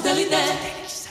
Comienza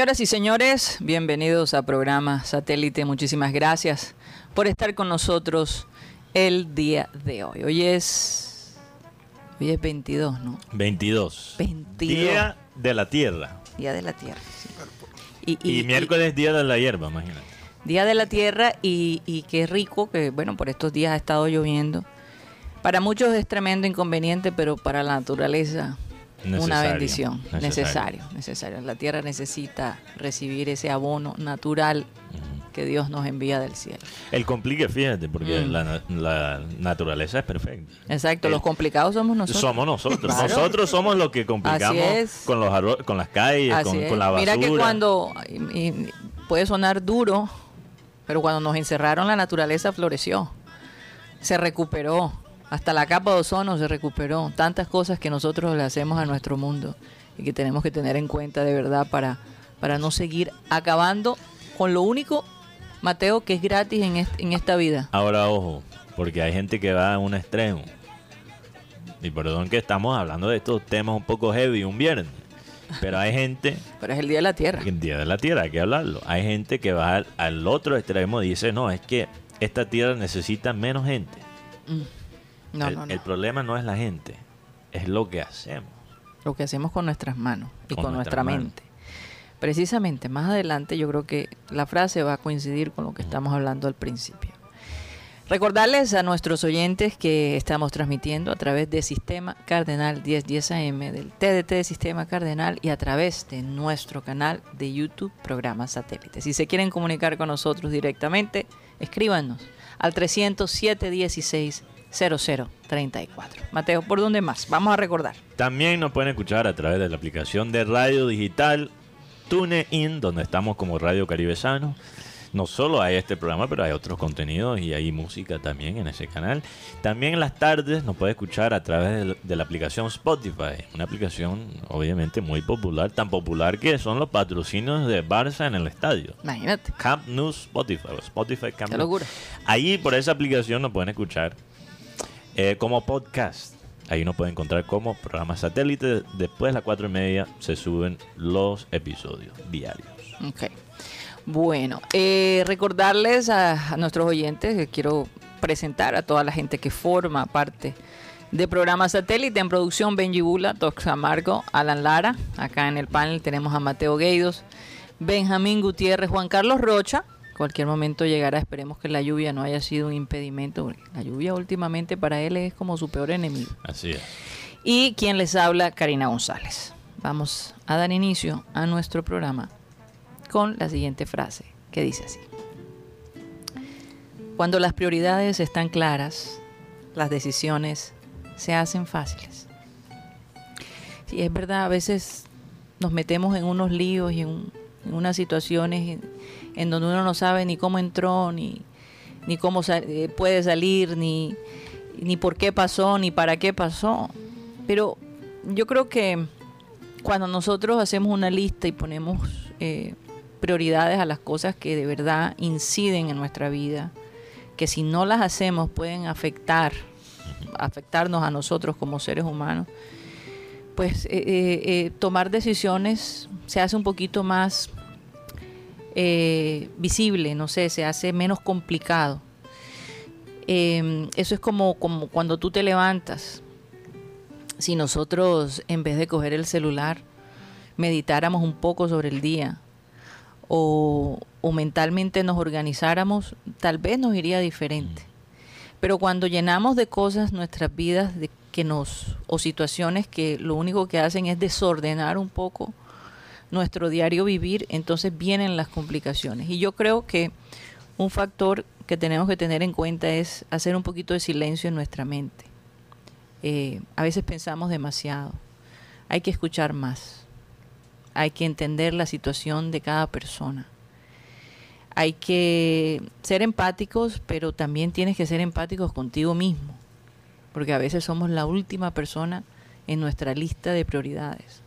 Señoras y señores, bienvenidos a programa Satélite. Muchísimas gracias por estar con nosotros el día de hoy. Hoy es hoy es 22, ¿no? 22. 22. Día de la Tierra. Día de la Tierra. sí. Y, miércoles Día de la Hierba, imagínate. Día de la Tierra y, y qué rico que, bueno, por estos días ha estado lloviendo. Para muchos es tremendo inconveniente, pero para la naturaleza una bendición. necesario. Necesario, necesario. La tierra necesita recibir ese abono natural que Dios nos envía del cielo. El complique, fíjate, porque Mm. la, la naturaleza es perfecta. Exacto, Eh, los complicados somos nosotros. Somos nosotros. Claro. Nosotros somos los que complicamos con los con las calles, con, la basura. Mira que cuando y- y puede sonar duro, pero cuando nos encerraron la naturaleza floreció, se recuperó, hasta la capa de ozono se recuperó, tantas cosas que nosotros le hacemos a nuestro mundo y que tenemos que tener en cuenta de verdad para, para no seguir acabando con lo único, Mateo, que es gratis en, est- en esta vida. Ahora, ojo, porque hay gente que va a un extremo. Y perdón que estamos hablando de estos temas un poco heavy un viernes. Pero hay gente Pero es el Día de la Tierra. El Día de la Tierra, hay que hablarlo. Hay gente que va al, al otro extremo y dice, no, es que esta tierra necesita menos gente. Mm. No, el, no, no. el problema no es la gente, es lo que hacemos. lo que hacemos con nuestras manos y Con con, nuestra mente. Precisamente, más adelante yo creo que la frase va a coincidir con lo que estamos hablando al principio. Recordarles a nuestros oyentes que estamos transmitiendo a través de Sistema Cardenal 1010 AM, del TDT de Sistema Cardenal y a través de nuestro canal de YouTube Programa Satélite. Si se quieren comunicar con nosotros directamente, escríbanos al 307 16 0034. Mateo, ¿por dónde más? Vamos a recordar. También nos pueden escuchar a través de la aplicación de radio digital TuneIn, donde estamos como Radio Caribe Sano. No solo hay este programa, pero hay otros contenidos y hay música también en ese canal. También en las tardes nos puede escuchar a través de, la aplicación Spotify, una aplicación obviamente muy popular, tan popular que son los patrocinios de Barça en el estadio. Imagínate. Camp News Spotify, Spotify Camp Qué News. locura. Ahí por esa aplicación nos pueden escuchar eh, como podcast. Ahí nos pueden encontrar como programa satélite. Después de las cuatro y media se suben los episodios diarios. Ok. Bueno, eh, recordarles a, a nuestros oyentes que quiero presentar a toda la gente que forma parte de programa satélite en producción Benji Bula, Tox Amargo, Alan Lara. Acá en el panel tenemos a Mateo Gueidos, Benjamín Gutiérrez, Juan Carlos Rocha. Cualquier momento llegará, esperemos que la lluvia no haya sido un impedimento. porque La lluvia últimamente para él es como su peor enemigo. Así es. Y quien les habla, Karina González. Vamos a dar inicio a nuestro programa con la siguiente frase, que dice así. Cuando las prioridades están claras, las decisiones se hacen fáciles. Sí, es verdad, a veces nos metemos en unos líos y en, en unas situaciones en, donde uno no sabe ni cómo entró, ni, ni cómo eh, puede salir, ni, ni por qué pasó, ni para qué pasó. Pero yo creo que cuando nosotros hacemos una lista y ponemos eh, prioridades a las cosas que de verdad inciden en nuestra vida, que si no las hacemos pueden afectar, afectarnos a nosotros como seres humanos, pues eh, tomar decisiones se hace un poquito más eh, visible, no sé, se hace menos complicado. Eh, eso es como, como cuando tú te levantas. Si nosotros, en vez de coger el celular, meditáramos un poco sobre el día o, o mentalmente nos organizáramos, tal vez nos iría diferente. Pero cuando llenamos de cosas nuestras vidas de que nos o situaciones que lo único que hacen es desordenar un poco nuestro diario vivir, entonces vienen las complicaciones. Y yo creo que un factor que tenemos que tener en cuenta es hacer un poquito de silencio en nuestra mente. Eh, a veces pensamos demasiado. Hay que escuchar más. Hay que entender la situación de cada persona. Hay que ser empáticos, pero también tienes que ser empáticos contigo mismo, porque a veces somos la última persona en nuestra lista de prioridades.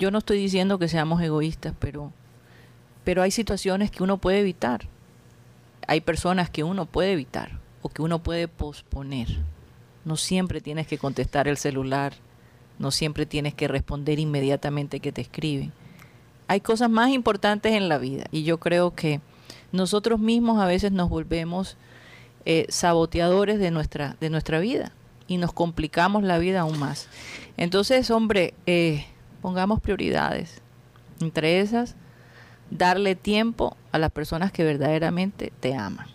Yo no estoy diciendo que seamos egoístas, pero, pero hay situaciones que uno puede evitar. Hay personas que uno puede evitar o que uno puede posponer. No siempre tienes que contestar el celular, no siempre tienes que responder inmediatamente que te escriben. Hay cosas más importantes en la vida y yo creo que nosotros mismos a veces nos volvemos eh, saboteadores de nuestra, de nuestra vida y nos complicamos la vida aún más. Entonces, hombre, eh, pongamos prioridades. Entre esas, darle tiempo a las personas que verdaderamente te aman.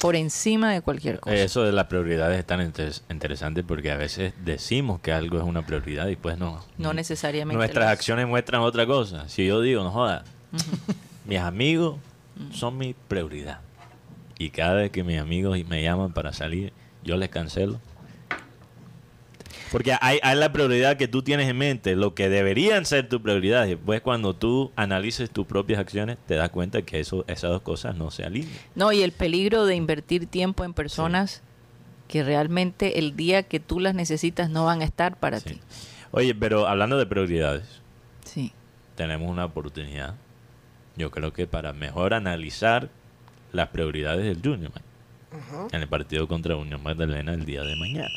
Por encima de cualquier cosa. Eso de las prioridades es tan inter- interesante porque a veces decimos que algo es una prioridad y pues no. No necesariamente. Nuestras acciones muestran otra cosa. Si yo digo, no joda, mis amigos son mi prioridad. Y cada vez que mis amigos me llaman para salir, yo les cancelo. Porque hay, hay la prioridad que tú tienes en mente, lo que deberían ser tu prioridad. Y Después, cuando tú analices tus propias acciones, te das cuenta que eso, esas dos cosas no se alinean. No, y el peligro de invertir tiempo en personas que realmente el día que tú las necesitas no van a estar para Sí. ti. Oye, pero hablando de prioridades, Sí. tenemos una oportunidad, yo creo que para mejor analizar las prioridades del Junior Man en el partido contra Unión Magdalena el día de mañana.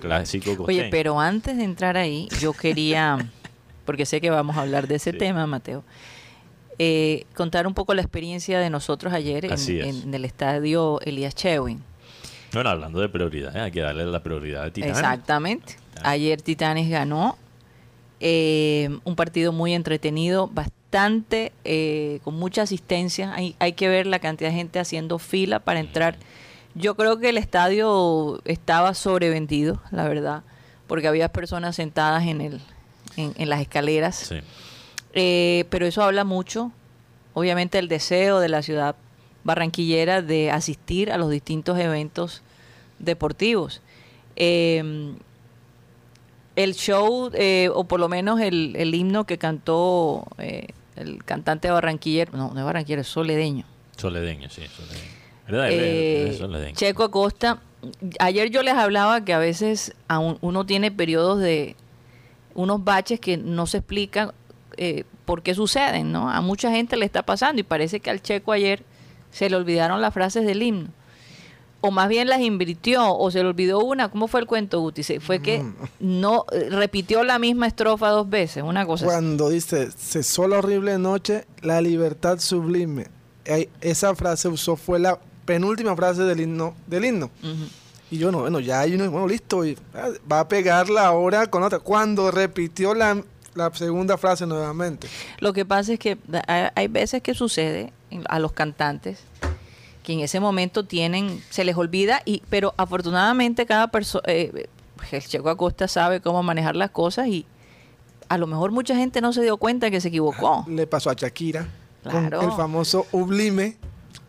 Clásico Oye, pero antes de entrar ahí, yo quería, porque sé que vamos a hablar de ese Sí. tema, Mateo, eh, contar un poco la experiencia de nosotros ayer en, el estadio Elías Chewin. Bueno, hablando de prioridades, hay que darle la prioridad a Titanes. Exactamente. Ayer Titanes ganó eh, un partido muy entretenido, bastante, eh, con mucha asistencia. Hay, hay que ver la cantidad de gente haciendo fila para entrar. Yo creo que el estadio estaba sobrevendido, la verdad, porque había personas sentadas en, el, en, en las escaleras. Sí. Eh, pero eso habla mucho, obviamente, el deseo de la ciudad barranquillera de asistir a los distintos eventos deportivos. Eh, el show, eh, o por lo menos el, el himno que cantó eh, el cantante barranquillero, no, no es barranquillero, es soledeño. Soledeño, sí, soledeño. ¿Verdad? Eh. Checo Acosta, ayer yo les hablaba que a veces aún uno tiene periodos de unos baches que no se explican eh, por qué suceden, ¿no? A mucha gente le está pasando y parece que al Checo ayer se le olvidaron las frases del himno. O más bien las invirtió, o se le olvidó una. ¿Cómo fue el cuento, Guti? Se- Fue que no eh, repitió la misma estrofa dos veces, una cosa así. Cuando dice, cesó la horrible noche, la libertad sublime. Esa frase usó, fue la penúltima frase del himno. Del himno. Y yo, no, bueno, ya hay uno, bueno, listo. y, ah, va a pegarla ahora con otra. Cuando repitió la, la segunda frase nuevamente. Lo que pasa es que hay- veces que sucede a los cantantes que en ese momento tienen, se les olvida, y pero afortunadamente cada persona, el Checo Acosta sabe cómo manejar las cosas y a lo mejor mucha gente no se dio cuenta que se equivocó. Le pasó a Shakira Claro. con el famoso Ublime.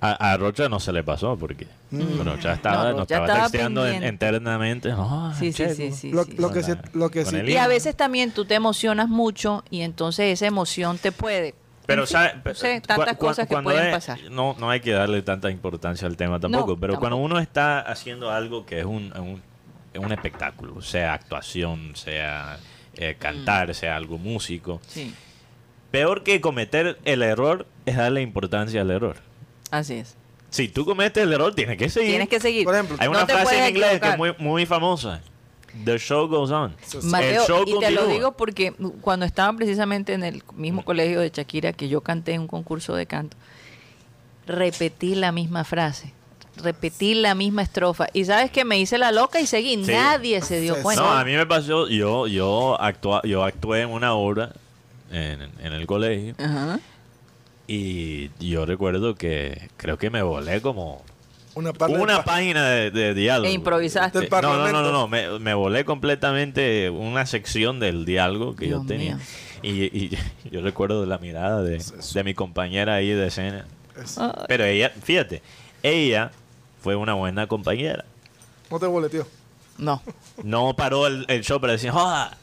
A, a Rocha no se le pasó porque Rocha estaba, No, nos estaba, estaba texteando en- pendiente. internamente. No, Sí, sí, sí, sí, lo, sí, lo sí. que se, lo que Con sí- Y a veces también tú te emocionas mucho y entonces esa emoción te puede. Pero, en fin, ¿sabe? no sé, tantas Cu- cosas que pueden es- pasar. No, no hay que darle tanta importancia al tema tampoco, No, pero cuando uno está haciendo algo que es un, un, es un espectáculo, sea actuación, sea eh, cantar, Mm. sea algo músico, Sí, peor que cometer el error es darle importancia al error. Así es. Si tú cometes el error, tienes que seguir. Tienes que seguir. Por ejemplo, Hay No una te frase puedes en inglés que es muy, muy famosa. The show goes on. Mateo, el show y te lo digo porque cuando estaba precisamente en el mismo colegio de Shakira que yo canté en un concurso de canto, repetí la misma frase, repetí la misma estrofa. Y sabes que me hice la loca y seguí. Sí. Nadie se dio cuenta. No, a mí me pasó, yo, yo, actua, yo actué en una obra en, en el colegio. Ajá. Y yo recuerdo que creo que me volé como Una una página de, de diálogo. E improvisaste. Del No, no, no, no, no, Me, me volé completamente una sección del diálogo que Dios yo tenía. Y, y yo recuerdo la mirada de, de mi compañera ahí de escena. es-. Pero ella, fíjate, ella fue una buena compañera. No te boleteó. No, No paró el, el show para decir, ¡joda!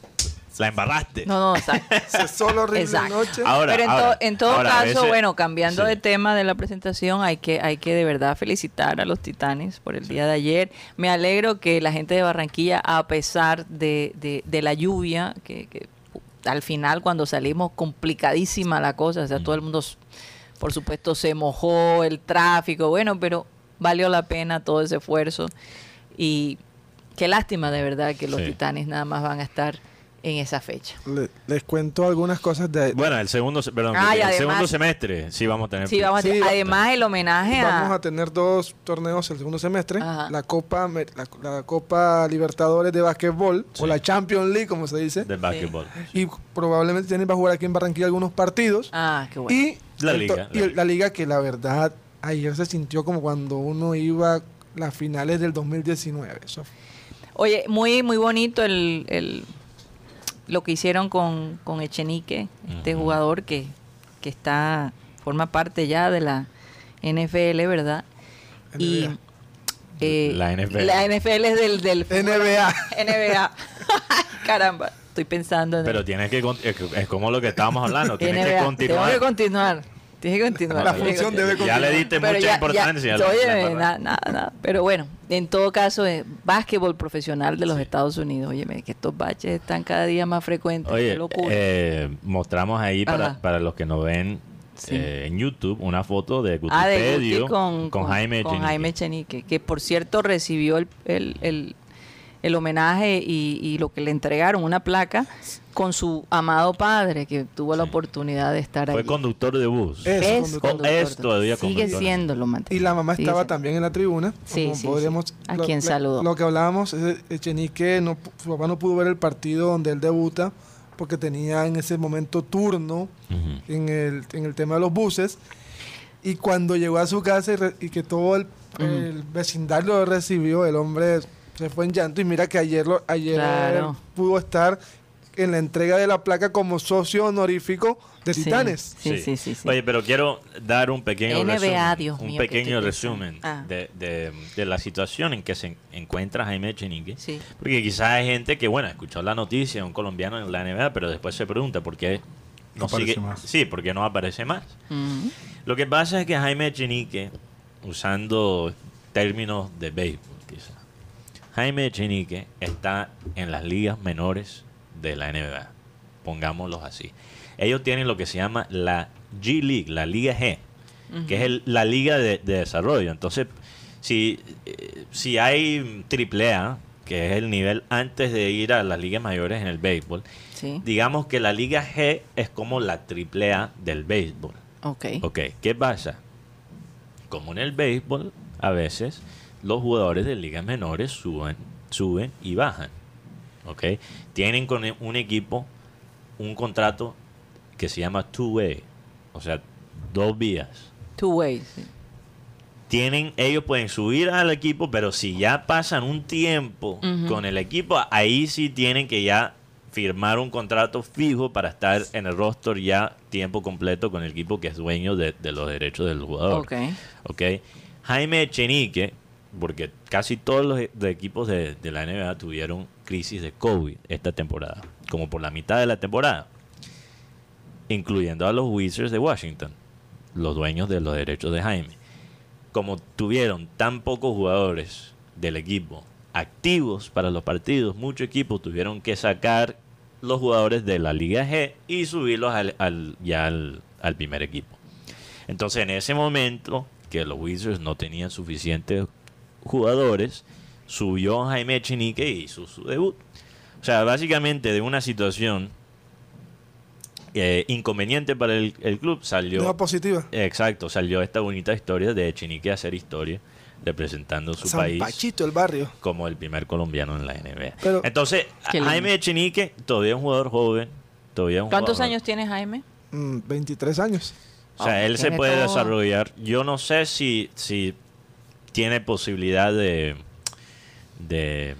La embarraste. no, no, exacto. Se solo horrible noche. Ahora, Pero en, to- en todo ahora, caso, veces- bueno, cambiando sí. de tema de la presentación, hay que, hay que de verdad felicitar a los Titanes por el día de ayer. Me alegro que la gente de Barranquilla, a pesar de, de- de la lluvia, que, que al final cuando salimos complicadísima la cosa, o sea, todo el mundo, s- por supuesto, se mojó, el tráfico, bueno, pero valió la pena todo ese esfuerzo. Y qué lástima de verdad que los Sí. Titanes nada más van a estar en esa fecha. Le- les cuento algunas cosas de... Bueno, el segundo, perdón, Ah, el además- segundo semestre sí vamos a tener. Sí, vamos a tener- además el homenaje Vamos a... a tener dos torneos el segundo semestre. Ajá. La Copa la, la Copa Libertadores de Básquetbol Sí. o la Champions League, como se dice. del básquetbol. Y probablemente tienen va a jugar aquí en Barranquilla algunos partidos. Ah, qué bueno. Y, La liga, la y el- la liga que la verdad ayer se sintió como cuando uno iba a las finales del 2019. Eso Oye, muy muy bonito el, el- lo que hicieron con, con Echenique, este jugador que, que está forma parte ya de la NFL, ¿verdad? Y NBA. eh, La NFL. La NFL es del, del NBA. NBA. Caramba, estoy pensando en Pero el- tienes que. Es como lo que estábamos hablando. Tienes que continuar. Tengo que continuar. Tienes que continuar. La tienes función continuar. debe Ya le continuar. diste Pero mucha ya- importancia. ya- oye, nada, nada. Pero bueno, en todo caso, es básquetbol profesional de los Estados Unidos. Oye, que estos baches están cada día más frecuentes. Oye, Qué locura. eh, mostramos ahí para, para los que nos ven Sí. eh, en YouTube una foto de ah, de Guti Gutipedio con, con, Jaime con. Jaime Echenique, que por cierto recibió el, el, el- el homenaje y, y lo que le entregaron, una placa con su amado padre, que tuvo la oportunidad de estar Fue allí. conductor de bus. Es Es conductor. conductor. Es todavía Sigue conductor. siendo lo Y la mamá Sigue estaba siendo. también en la tribuna. Sí, como sí, podríamos- sí. A lo- quien saludó. Lo que hablábamos, es Echenique, no, pu- su papá no pudo ver el partido donde él debuta porque tenía en ese momento turno en el, en el tema de los buses. Y cuando llegó a su casa y, re- y que todo el, el vecindario lo recibió, el hombre se fue en llanto. Y mira que ayer, lo, ayer Claro. pudo estar en la entrega de la placa como socio honorífico de Sí. Titanes. Sí, sí, sí, sí. Oye, pero quiero dar un pequeño NBA, resumen, Dios un mío, ¿qué pequeño resumen? Ah. de, de- de la situación en que se encuentra Jaime Echenique. Sí. Porque quizás hay gente que, bueno, escuchó la noticia, un colombiano en la NBA, pero después se pregunta por qué no, No aparece sigue. más. Sí, por qué no aparece más. Ujú. Lo que pasa es que Jaime Echenique, usando términos de béisbol, quizás, Jaime Echenique está en las ligas menores de la NBA, pongámoslos así. Ellos tienen lo que se llama la G League, la Liga G, que es el- la liga de, de desarrollo. Entonces, si, eh, si hay AAA, que es el nivel antes de ir a las ligas mayores en el béisbol, Sí. digamos que la Liga G es como la AAA del béisbol. Ok. Ok, ¿qué pasa? Como en el béisbol, a veces los jugadores de ligas menores suben, suben y bajan. Ok, tienen con un equipo un contrato que se llama two-way, o sea, dos vías. Two ways. sí. Tienen, ellos pueden subir al equipo, pero si ya pasan un tiempo con el equipo, ahí sí tienen que ya firmar un contrato fijo para estar en el roster ya tiempo completo con el equipo que es dueño de, de los derechos del jugador. Ok. ¿ok? Jaime Echenique, porque casi todos los e- equipos de, de la NBA tuvieron crisis de COVID esta temporada, como por la mitad de la temporada, incluyendo a los Wizards de Washington, los dueños de los derechos de Jaime. Como tuvieron tan pocos jugadores del equipo activos para los partidos, muchos equipos tuvieron que sacar los jugadores de la Liga G y subirlos al, al- ya al, al primer equipo. Entonces, en ese momento que los Wizards no tenían suficientes jugadores, subió Jaime Echenique y hizo su debut. O sea, básicamente de una situación eh, inconveniente para el, el club salió... Positiva. Exacto, salió esta bonita historia de Echenique a hacer historia representando su San país Pachito, el barrio. como el primer colombiano en la NBA. Pero- Entonces. Jaime Echenique todavía es un jugador joven, Todavía un ¿Cuántos jugador. años tiene Jaime? Mm, 23 años. O sea, Ah, él se puede todo. desarrollar. Yo no sé si, si tiene posibilidad de, de,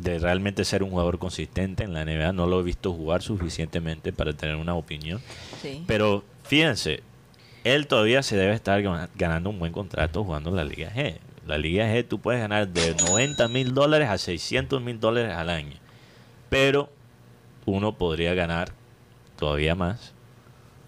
de realmente ser un jugador consistente en la NBA. No lo he visto jugar suficientemente para tener una opinión. Sí. Pero fíjense, él todavía se debe estar gana- ganando un buen contrato jugando en la Liga G. La Liga G tú puedes ganar de 90 mil dólares a 600 mil dólares al año. Pero uno podría ganar todavía más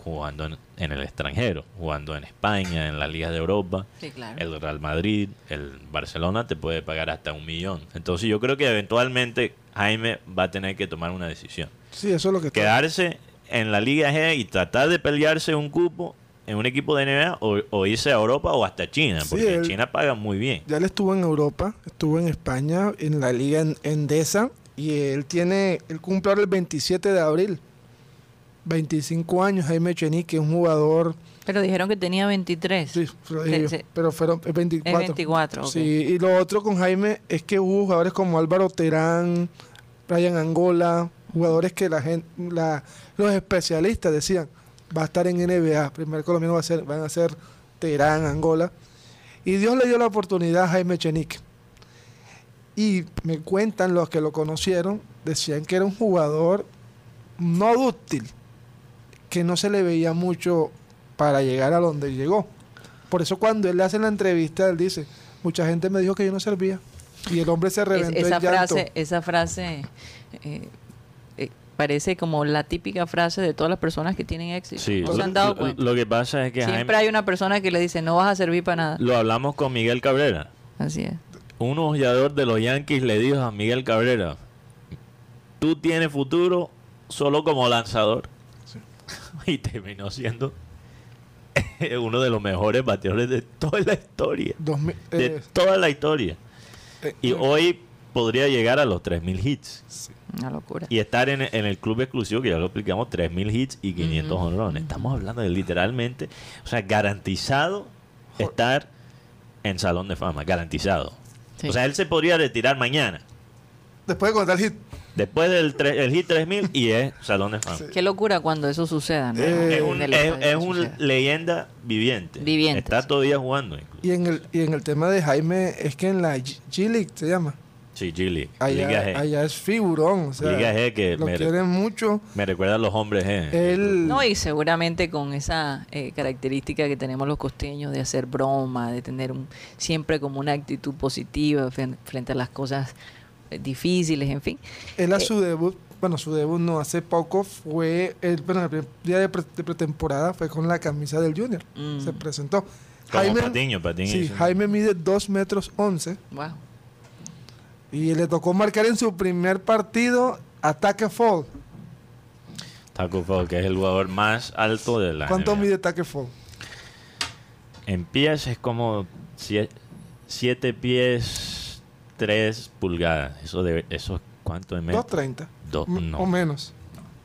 jugando en, en el extranjero, jugando en España, en la Liga de Europa. Sí, claro. El Real Madrid, el Barcelona te puede pagar hasta un millón. Entonces yo creo que eventualmente Jaime va a tener que tomar una decisión Sí, eso es lo que está. quedarse en la Liga G y tratar de pelearse un cupo en un equipo de NBA o, o irse a Europa o hasta China, Sí, porque en él- China pagan muy bien. Ya él estuvo en Europa, estuvo en España, en la Liga en- Endesa, y él tiene, él cumple ahora el 27 de abril. 25 años, Jaime Chenique, un jugador, Pero dijeron que tenía 23. sí, pero fueron es 24. Es 24, ok. Sí, y lo otro con Jaime es que hubo jugadores como Álvaro Terán, Brian Angola, jugadores que la gente, la, los especialistas decían, va a estar en NBA, primer colombiano va a ser, van a ser Terán, Angola. Y Dios le dio la oportunidad a Jaime Chenique. Y me cuentan los que lo conocieron, decían que era un jugador no dúctil, que no se le veía mucho para llegar a donde llegó. Por eso cuando él le hace la entrevista, él dice, mucha gente me dijo que yo no servía. Y el hombre se Es- reventó esa llanto. frase, esa frase eh, eh, parece como la típica frase de todas las personas que tienen éxito. Sí, ¿No se lo, han dado lo- cuenta? lo que pasa es que Siempre Jaime, hay una persona que le dice, no vas a servir para nada. lo hablamos con Miguel Cabrera. Así es. Un ojeador de los Yankees le dijo a Miguel Cabrera, tú tienes futuro solo como lanzador. Y terminó siendo uno de los mejores bateadores de toda la historia. De eh, toda la historia. eh, Y hoy podría llegar a los 3.000 hits. Una locura. Y estar en, en el club exclusivo, que ya lo explicamos, 3.000 hits y 500 Ujú. honrones. Estamos hablando de literalmente, o sea, garantizado estar en Salón de Fama, garantizado. Sí. O sea, él se podría retirar mañana, después de contar el hit, después del el hit 3.000 y es Salón de Fama. Sí. Qué locura cuando eso suceda, ¿no? Eh, Es En un, el es, leyenda viviente. Viviente, Está sí. todavía jugando. incluso. y en el y en el tema de Jaime es que en la G-League se llama. Sí, G-League. Allá, Liga G. allá es figurón, o sea, Liga G que lo me- quieren mucho. Me recuerda a los hombres G. Él No, y seguramente con esa eh, característica que tenemos los costeños de hacer broma, de tener un, siempre como una actitud positiva frente a las cosas eh, difíciles, en fin. Él a Eh, su debut, bueno, su debut no hace poco fue, el, bueno, el primer día de, pre- de pretemporada fue con la camisa del Junior. Mm. Se presentó. Como Patiño, Patiño sí. Jaime mide 2 metros 11 Wow. y le tocó marcar en su primer partido ataque fall. Taco Fall, que es el jugador más alto de la ¿Cuánto NBA. mide ataque fall? En pies es como 7 pies 3 pulgadas. Eso debe, eso ¿cuánto es metro? 2.30 Dos, no. o menos.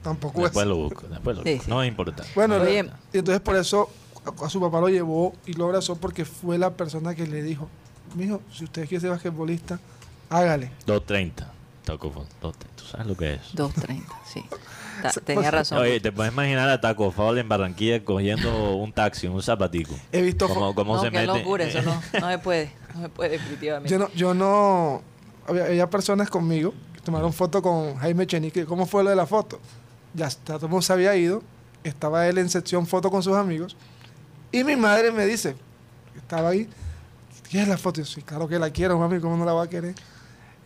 Tampoco Después es. lo busco, después lo Sí, busco. sí. No importa. Bueno, le- y entonces por eso a, su papá lo llevó y lo abrazó porque fue la persona que le dijo, mijo, si usted quiere ser basquetbolista, hágale. 230. Taco Fall. 230. ¿Tú sabes lo que es? 2.30, sí. Ta- tenía razón. Oye, te puedes imaginar a Taco Fall en Barranquilla cogiendo un taxi, un zapatico. He visto ¿Cómo, cómo no, se qué mete? locura, eso no, no se puede, no se puede definitivamente. Yo no, yo no había, había personas conmigo que tomaron foto con Jaime Chenique. ¿Cómo fue lo de la foto? Ya está, todo el mundo se había ido. Estaba él en sección foto con sus amigos. Y mi madre me dice, estaba ahí, ¿quieres la foto? Y yo, sí, claro que la quiero, mami, ¿cómo no la va a querer?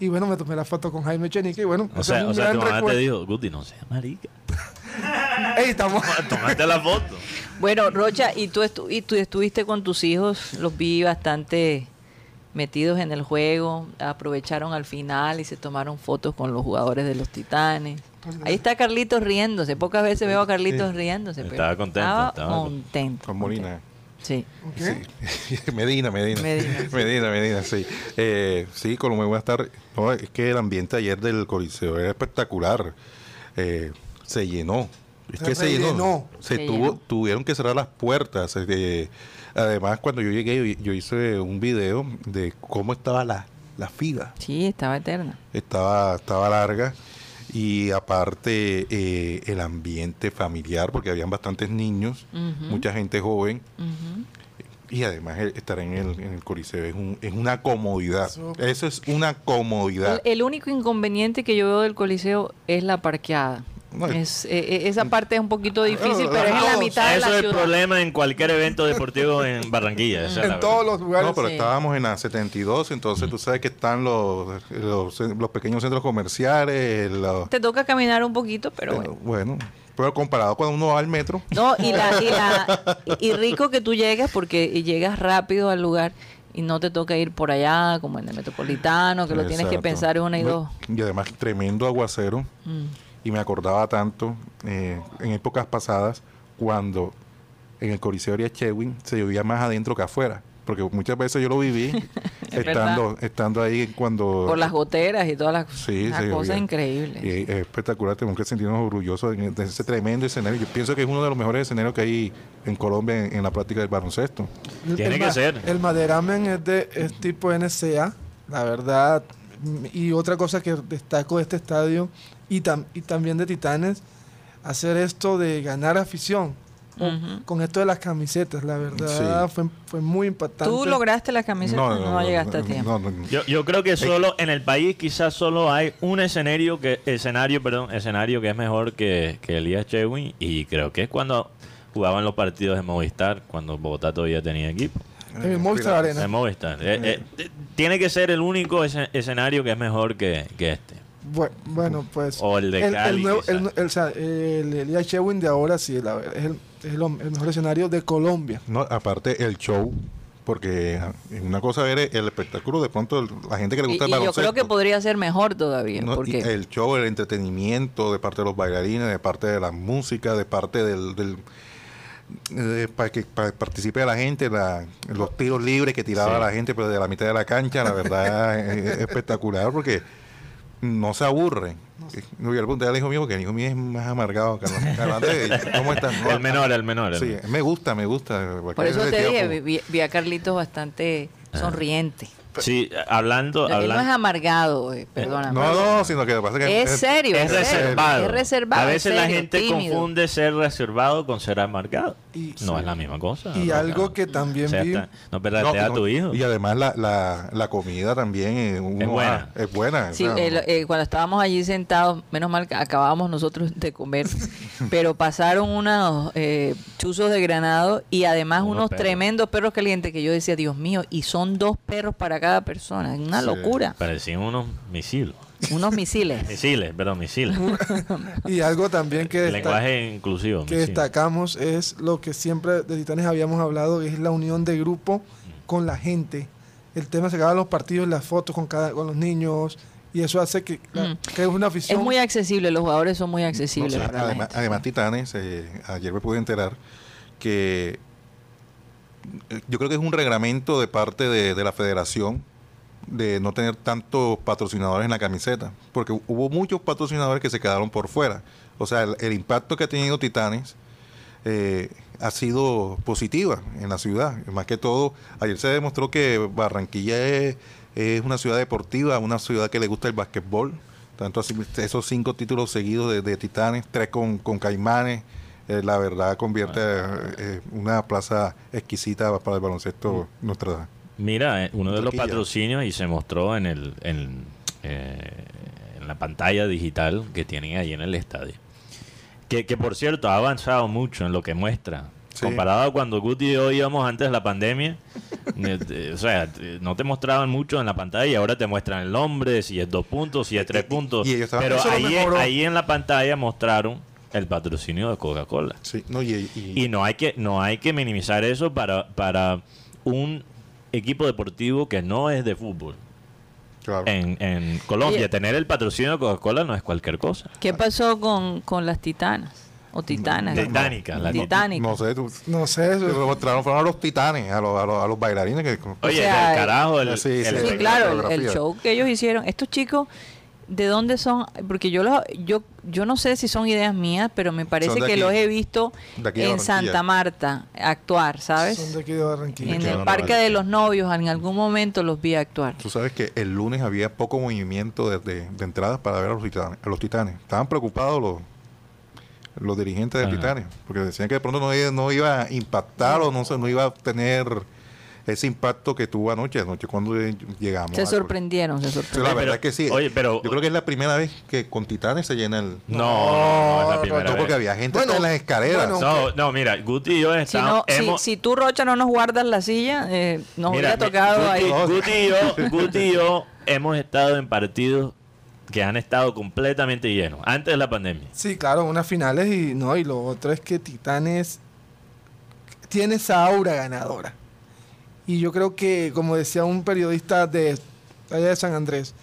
Y bueno, me tomé la foto con Jaime Chenique y bueno, O sea, es un o sea gran tu mamá te dijo, Guti, no seas marica. Ey, estamos... Tómate la foto. Bueno, Rocha, ¿y tú, estu- y tú estuviste con tus hijos? Los vi bastante metidos en el juego, aprovecharon al final y se tomaron fotos con los jugadores de los Titanes. Ahí está Carlitos riéndose, pocas veces veo a Carlitos riéndose. pero Estaba contento, Estaba estaba con- contento. Con Molina. Sí. Medina, Medina. Medina, sí. Medina, Medina, sí. Eh, sí, Colombia buenas tardes. No, es que el ambiente ayer del Coliseo era espectacular. Eh, se llenó. Es Se que se llenó. Se, Se tuvo, llenó. tuvieron que cerrar las puertas. eh, además, cuando yo llegué, yo, yo hice un video de cómo estaba la, la fila. Sí, estaba eterna. Estaba, estaba larga. Y aparte eh, el ambiente familiar, porque habían bastantes niños, mucha gente joven. Y además el- estar en el, en el Coliseo es, un- es una comodidad. Eso- Eso es una comodidad. El, el único inconveniente que yo veo del Coliseo es la parqueada. Es, eh, eh, esa parte es un poquito difícil, pero es en la mitad de Eso la es el ciudad. problema en cualquier evento deportivo en Barranquilla. esa es la En todos verdad. los lugares. No, pero Sí. estábamos en la 72, entonces tú sabes que están los, los, los pequeños centros comerciales. los- Te toca caminar un poquito, pero eh, bueno. bueno, pero comparado cuando uno va al metro, No, y, la, y, la- y rico que tú llegas porque llegas rápido al lugar y no te toca ir por allá, como en el metropolitano, que lo tienes que Exacto. pensar una y dos. Y además tremendo aguacero. Mm. Y me acordaba tanto eh, en épocas pasadas cuando en el Coliseo de Chewin se llovía más adentro que afuera. Porque muchas veces yo lo viví estando, estando ahí cuando... Por las goteras y todas las Sí, una se cosa llovía. increíble. Y es espectacular, tenemos que sentirnos orgullosos de, de ese tremendo escenario. Yo pienso que es uno de los mejores escenarios que hay en Colombia en, en la práctica del baloncesto. Tiene el que ser. El maderamen es de es tipo NCA, la verdad. Y otra cosa que destaco de este estadio y, tam- y también de Titanes, hacer esto de ganar afición. Con, esto de las camisetas, la verdad Sí. fue, fue muy impactante. ¿Tú lograste la camiseta? No, llegaste a tiempo. no, no, no. Yo, yo creo que solo en el país quizás solo hay un escenario que escenario, perdón, escenario que es mejor que, que Elías Chewin y creo que es cuando jugaban los partidos de Movistar, cuando Bogotá todavía tenía equipo. En el Movistar Arena. Movistar. Eh, eh, eh, tiene que ser el único escenario que es mejor que, que este. Bu- Bueno, pues. O el de el, Cali, nuevo- quizá. el, el, o sea, el Elías Chewin de ahora sí, la es, el, es el, el mejor escenario de Colombia. No, aparte el show, porque es una cosa ver el espectáculo, de pronto el- la gente que le Y, gusta y el yo creo que baloncesto, podría ser mejor todavía. ¿no? Y porque el show, el entretenimiento de parte de los bailarines, de parte de la música, de parte del... del de- para que para que participe la gente, la- los tiros libres que tiraba Sí. la gente pero de la mitad de la cancha, la verdad es espectacular porque no se aburre. No voy a preguntar al hijo mío porque el hijo mío es más amargado. Carlos. Carlos, Andrés, ¿Cómo estás? No, El menor, el menor. el Sí, menor. me gusta, me gusta. por eso te dije, vi, vi a Carlitos bastante sonriente. Sí, hablando, Él no es amargado, eh, perdóname. No, no, sino que lo que pasa es que Es serio, es es serio, reservado. es reservado, A es veces la gente tímido. confunde ser reservado con ser amargado. Y- no sí. es la misma cosa. Y ¿no? algo que también O sea, vi- está- no No, a no, tu hijo. Y además la, la, la comida también eh, uno- Es buena. ah, es buena. Sí, el- eh, cuando estábamos allí sentados, menos mal que acabábamos nosotros de comer, pero pasaron unos eh, chuzos de granado y además Unos unos perros. tremendos perros calientes que yo decía, Dios mío, y son dos perros para cada persona, es una Sí. locura, Parecían unos misiles. unos misiles. Misiles, perdón, misiles. Y algo también que, El lenguaje inclusivo. que misiles. destacamos es lo que siempre de Titanes habíamos hablado, es la unión de grupo con la gente. El tema se acaba en los partidos, las fotos con cada con los niños y eso hace que, la- Mm. que es una Es afición. muy accesible, los jugadores son muy accesibles. no sé, para la además, gente. además, Titanes, eh, ayer me pude enterar que yo creo que es un reglamento de parte de, la federación de no tener tantos patrocinadores en la camiseta, porque hubo muchos patrocinadores que se quedaron por fuera. O sea, el, impacto que ha tenido Titanes eh, ha sido positiva en la ciudad. Más que todo, ayer se demostró que Barranquilla es, es una ciudad deportiva, una ciudad que le gusta el básquetbol. Tanto así, esos cinco títulos seguidos de, de Titanes, tres con, con Caimanes, eh, la verdad convierte eh, una plaza exquisita para el baloncesto nuestra. Mira, eh, uno de los patrocinios y se mostró en el en, eh, en la pantalla digital que tienen ahí en el estadio. Que, que por cierto ha avanzado mucho en lo que muestra. Sí. Comparado a cuando Guti y yo íbamos antes de la pandemia, o sea, no te mostraban mucho en la pantalla y ahora te muestran el nombre, si es dos puntos, si es tres puntos. y Pero ahí, ahí en la pantalla mostraron el patrocinio de Coca-Cola. Sí, no, y, y- Y no hay que, no hay que minimizar eso para, para un equipo deportivo que no es de fútbol. claro. En, en Colombia, Oye. tener el patrocinio de Coca-Cola no es cualquier cosa. ¿Qué pasó con, con las titanas? O titanas. Titánica, la Titánica. no sé, tú, no sé, eso- lo mostraron fueron a los titanes, a los, a los, a los bailarines que Oye, sea, del carajo, el, sí, sí, el- Sí, la claro, el, el show que ellos hicieron. Estos chicos ¿De dónde son? Porque yo los, yo yo no sé si son ideas mías, pero me parece que aquí. los he visto en. Santa Marta actuar, ¿sabes? Son de aquí de Barranquilla. En el Parque de los Novios, en algún momento los vi actuar. Tú sabes que el lunes había poco movimiento de, de- de entradas para ver a los titanes. A los titanes. Estaban preocupados los, los dirigentes de. Titanes, porque decían que de pronto no, iba- no iba a impactar o no, se- no iba a tener ese impacto que tuvo anoche, anoche cuando llegamos. Se sorprendieron, se sorprendieron. la verdad pero- que sí. oye, pero- Yo creo que es la primera vez que con Titanes se llena el... No, no, no, es la No, primera No, porque había gente Bueno, en las escaleras. bueno, No, no, mira, Guti y yo Si, no, si, hemos- si tú, Rocha, no nos guardas la silla, eh, nos Mira, hubiera mi- tocado Guti, ahí. Guti y yo, Guti y yo hemos estado en partidos que han estado completamente llenos, antes de la pandemia. Sí, claro, unas finales y no, y lo otro es que Titanes tiene esa aura ganadora. Y yo creo que, como decía un periodista de allá de San Andrés,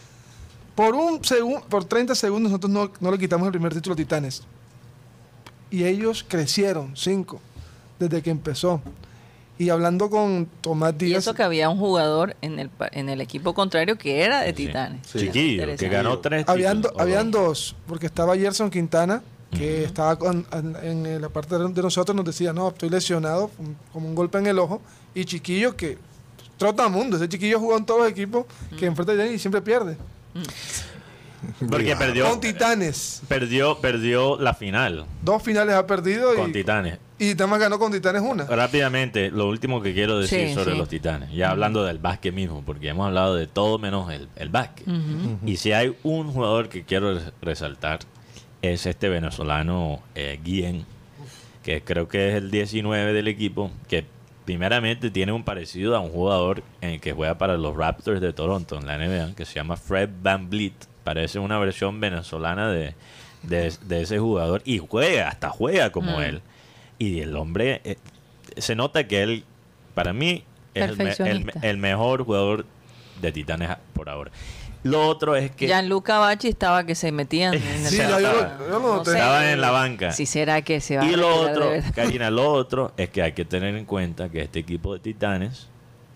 por un segundo, por 30 segundos nosotros no, no le quitamos el primer título a Titanes. Y ellos crecieron, cinco, desde que empezó. Y hablando con Tomás Y Díaz, eso que había un jugador en el, en el equipo contrario que era de. Titanes. Sí. Chiquillo, que ganó tres habían, do- habían dos. porque estaba Gerson Quintana, que estaba con- en, en la parte de nosotros, nos decía, no, estoy lesionado, como un golpe en el ojo, y Chiquillo que trota mundo, ese Chiquillo jugó en todos los equipos que enfrenta a y siempre pierde. Porque Cuidado. perdió, Con Titanes, perdió, perdió la final dos finales ha perdido con y, Titanes. y Titanes ganó con Titanes una. Rápidamente, lo último que quiero decir Sí, sobre sí. los Titanes, ya hablando del básquet mismo, porque hemos hablado de todo menos el, el básquet. Y si hay un jugador que quiero res- resaltar, es este venezolano eh, Guillén, que creo que es el 19 del equipo, que primeramente tiene un parecido a un jugador en que juega para los Raptors de Toronto en la NBA, que se llama Fred Van Vliet. Parece una versión venezolana de, de, de ese jugador y juega, hasta juega como Mm. él. Y el hombre, eh, se nota que él, para mí, es el, el- el mejor jugador de Titanes por ahora. Lo otro es que Gianluca Bachi estaba que se metían en el Sí, yo, yo lo noté. estaba en la banca. Si será que se va Y lo otro? Karina, lo otro es que hay que tener en cuenta que este equipo de Titanes,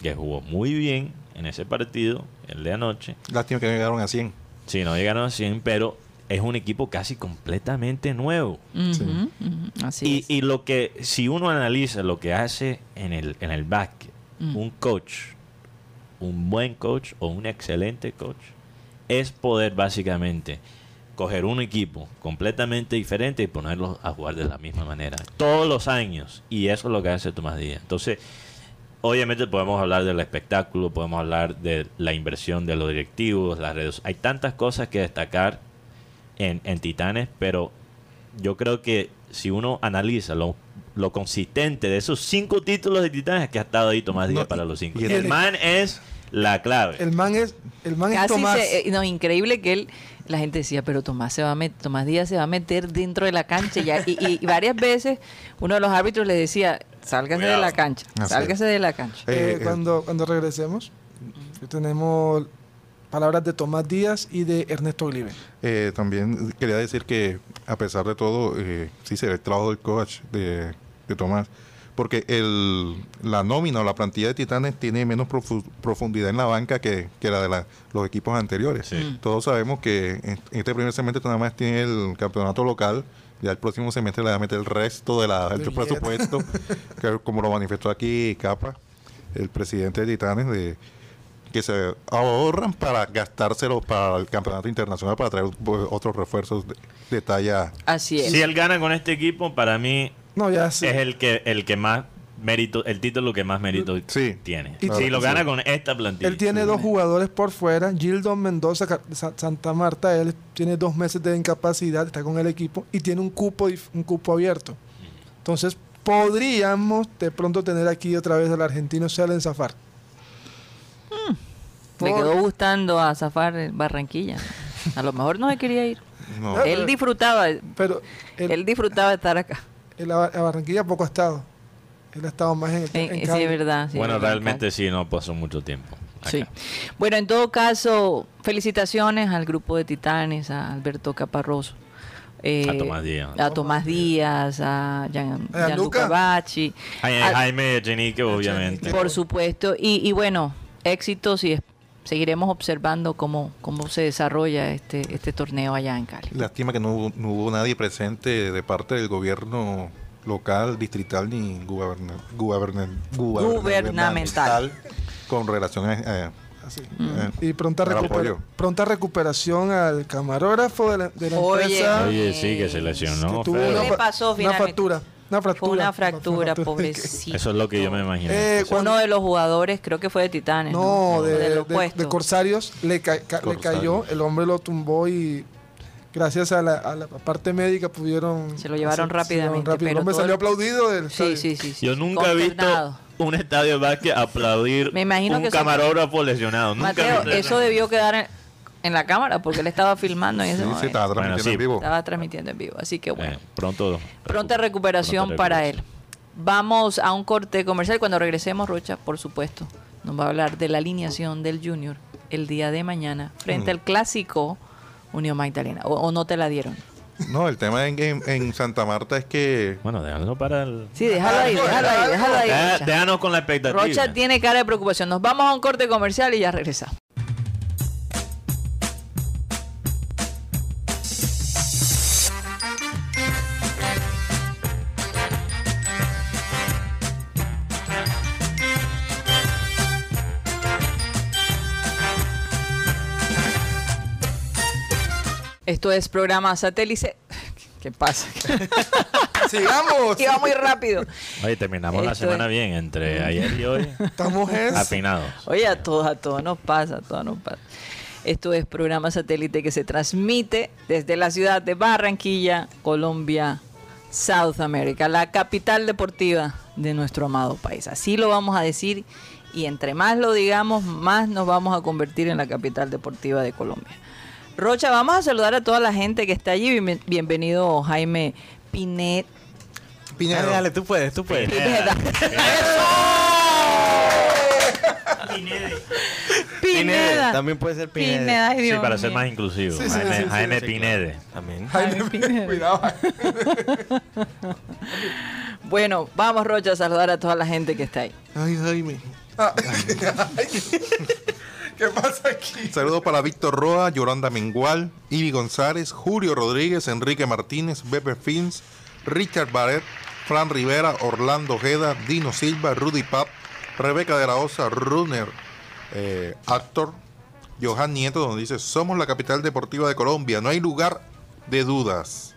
que jugó muy bien en ese partido, el de anoche, Lástima que no llegaron a 100. sí, no llegaron a 100, pero es un equipo casi completamente nuevo. Ujú, Así Y, es. y lo que, si uno analiza lo que hace en el, en el básquet, Mm. un coach, un buen coach o un excelente coach, es poder básicamente coger un equipo completamente diferente y ponerlos a jugar de la misma manera. Todos los años. Y eso es lo que hace Tomás Díaz. Entonces, obviamente podemos hablar del espectáculo, podemos hablar de la inversión de los directivos, las redes. Hay tantas cosas que destacar en, en Titanes, pero yo creo que si uno analiza lo, lo consistente de esos cinco títulos de Titanes, es que ha estado ahí Tomás Díaz No, para los cinco. y Y el- el man es la clave. El man es, el man es Tomás. se- eh, no, increíble que él, la gente decía, pero Tomás se va a met- Tomás Díaz se va a meter dentro de la cancha y, ya- y, y varias veces uno de los árbitros le decía, sálgase de la cancha, Así sálgase de la cancha. Eh, Eh, eh, cuando, cuando regresemos, tenemos palabras de Tomás Díaz y de Ernesto Glibe. Eh, también quería decir que, a pesar de todo, eh, sí se ve el trabajo del coach de, de Tomás. Porque el, la nómina o la plantilla de Titanes tiene menos profu- profundidad en la banca que, que la de la- los equipos anteriores. Sí. Mm. Todos sabemos que en, en este primer semestre nada más tiene el campeonato local. Ya el próximo semestre le va a meter el resto de la, del Del presupuesto, que como lo manifestó aquí Capa, el presidente de Titanes, de que se ahorran para gastárselo para el campeonato internacional para traer pues, otros refuerzos de, de talla. Así es. Si él gana con este equipo, para mí No, ya sí. es el que el que más mérito, el título que más mérito Sí. tiene. Y si lo sí. gana con esta plantilla. Él tiene dos jugadores por fuera. Gildon Mendoza, Santa Marta, él tiene dos meses de incapacidad, está con el equipo y tiene un cupo, un cupo abierto. Entonces, podríamos de pronto tener aquí otra vez al argentino Selen Zafar. Le Por- quedó gustando a Zafar en Barranquilla. A lo mejor no se quería ir. No. Él disfrutaba, Pero él, él disfrutaba de estar acá. Él a, a Barranquilla poco ha estado. Él ha estado más en, Eh, en sí, es verdad. sí, bueno, es verdad, realmente sí, no pasó mucho tiempo. acá. Sí. Bueno, en todo caso, felicitaciones al grupo de Titanes, a Alberto Caparroso. eh, A Tomás Díaz. A Tomás Díaz, a Gian- A Gianluca Bacci. a- Jaime Echenique, obviamente. por supuesto. Y, y bueno, éxitos y es- seguiremos observando cómo, cómo se desarrolla este, este torneo allá en Cali. Lástima que no, hubo- no hubo nadie presente de parte del gobierno local, distrital ni guberna- guberna- Gubernamental. con relación a, a- Así. eh, Y pronta, recupera- pronta recuperación al camarógrafo de la, de la Oye, empresa. Oye, sí, que se que lesionó. tuvo feo. ¿Qué una, le pasó una finalmente? Una fractura. Fue una fractura, Una pobrecito. Eso es lo que yo me imagino. Eh, cuando- Uno de los jugadores, creo que fue de Titanes. No, No, de, de- puestos. de Corsarios le, ca- ca- le cayó, el hombre lo tumbó y gracias a la, a la parte médica pudieron... Se lo llevaron hacer- se llevaron rápidamente. El pero hombre todo salió el- aplaudido del Sí, sí, sí, sí. Yo nunca he visto un estadio de básquet aplaudir Me imagino un que camarógrafo lesionado. Nunca he Mateo, eso debió quedar en, en la cámara porque él estaba filmando en ese sí, estaba Bueno, transmitiendo sí. en vivo. Estaba transmitiendo en vivo. Así que bueno. Eh, pronto. Pronta recu- recuperación para él. Vamos a un corte comercial. Cuando regresemos, Rocha, por supuesto, nos va a hablar de la alineación del Junior el día de mañana frente Mm. al clásico Unión Magdalena. O, o no te la dieron? No, el tema en, en- en Santa Marta es que Bueno, déjalo para el. Sí, déjalo ahí, déjalo ahí, déjalo ahí. Rocha. déjanos con la expectativa. Rocha tiene cara de preocupación. Nos vamos a un corte comercial y ya regresamos. Esto es programa satélite. ¿Qué pasa? ¡Sigamos! Iba muy rápido. Oye, terminamos la semana es- bien. Entre ayer y hoy, Estamos es... afinados. Oye, a todos, a todos nos pasa, a todos nos pasa. Esto es programa satélite que se transmite desde la ciudad de Barranquilla, Colombia, South America, la capital deportiva de nuestro amado país. Así lo vamos a decir y entre más lo digamos, más nos vamos a convertir en la capital deportiva de Colombia. Rocha, vamos a saludar a toda la gente que está allí. Bien- Bienvenido Jaime Pinet. Piñero, Dale, dale, tú puedes, tú puedes. Pineda. Pineda. También puede ser Pineda. Pineda, ay, Sí, para ser más inclusivo. Sí, sí, Jaime, sí, sí, Jaime sí, Pinede. También. Jaime, cuidado. Bueno, vamos Rocha a saludar a toda la gente que está ahí. Ay, Jaime. Ah, Saludos para Víctor Roa, Yolanda Mengual, Ivy González, Julio Rodríguez, Enrique Martínez, Beppe Fins, Richard Barret, Fran Rivera, Orlando Ojeda, Dino Silva, Rudy Pap, Rebeca de la Osa, Runner, eh, actor, Johan Nieto, donde dice, somos la capital deportiva de Colombia, no hay lugar de dudas.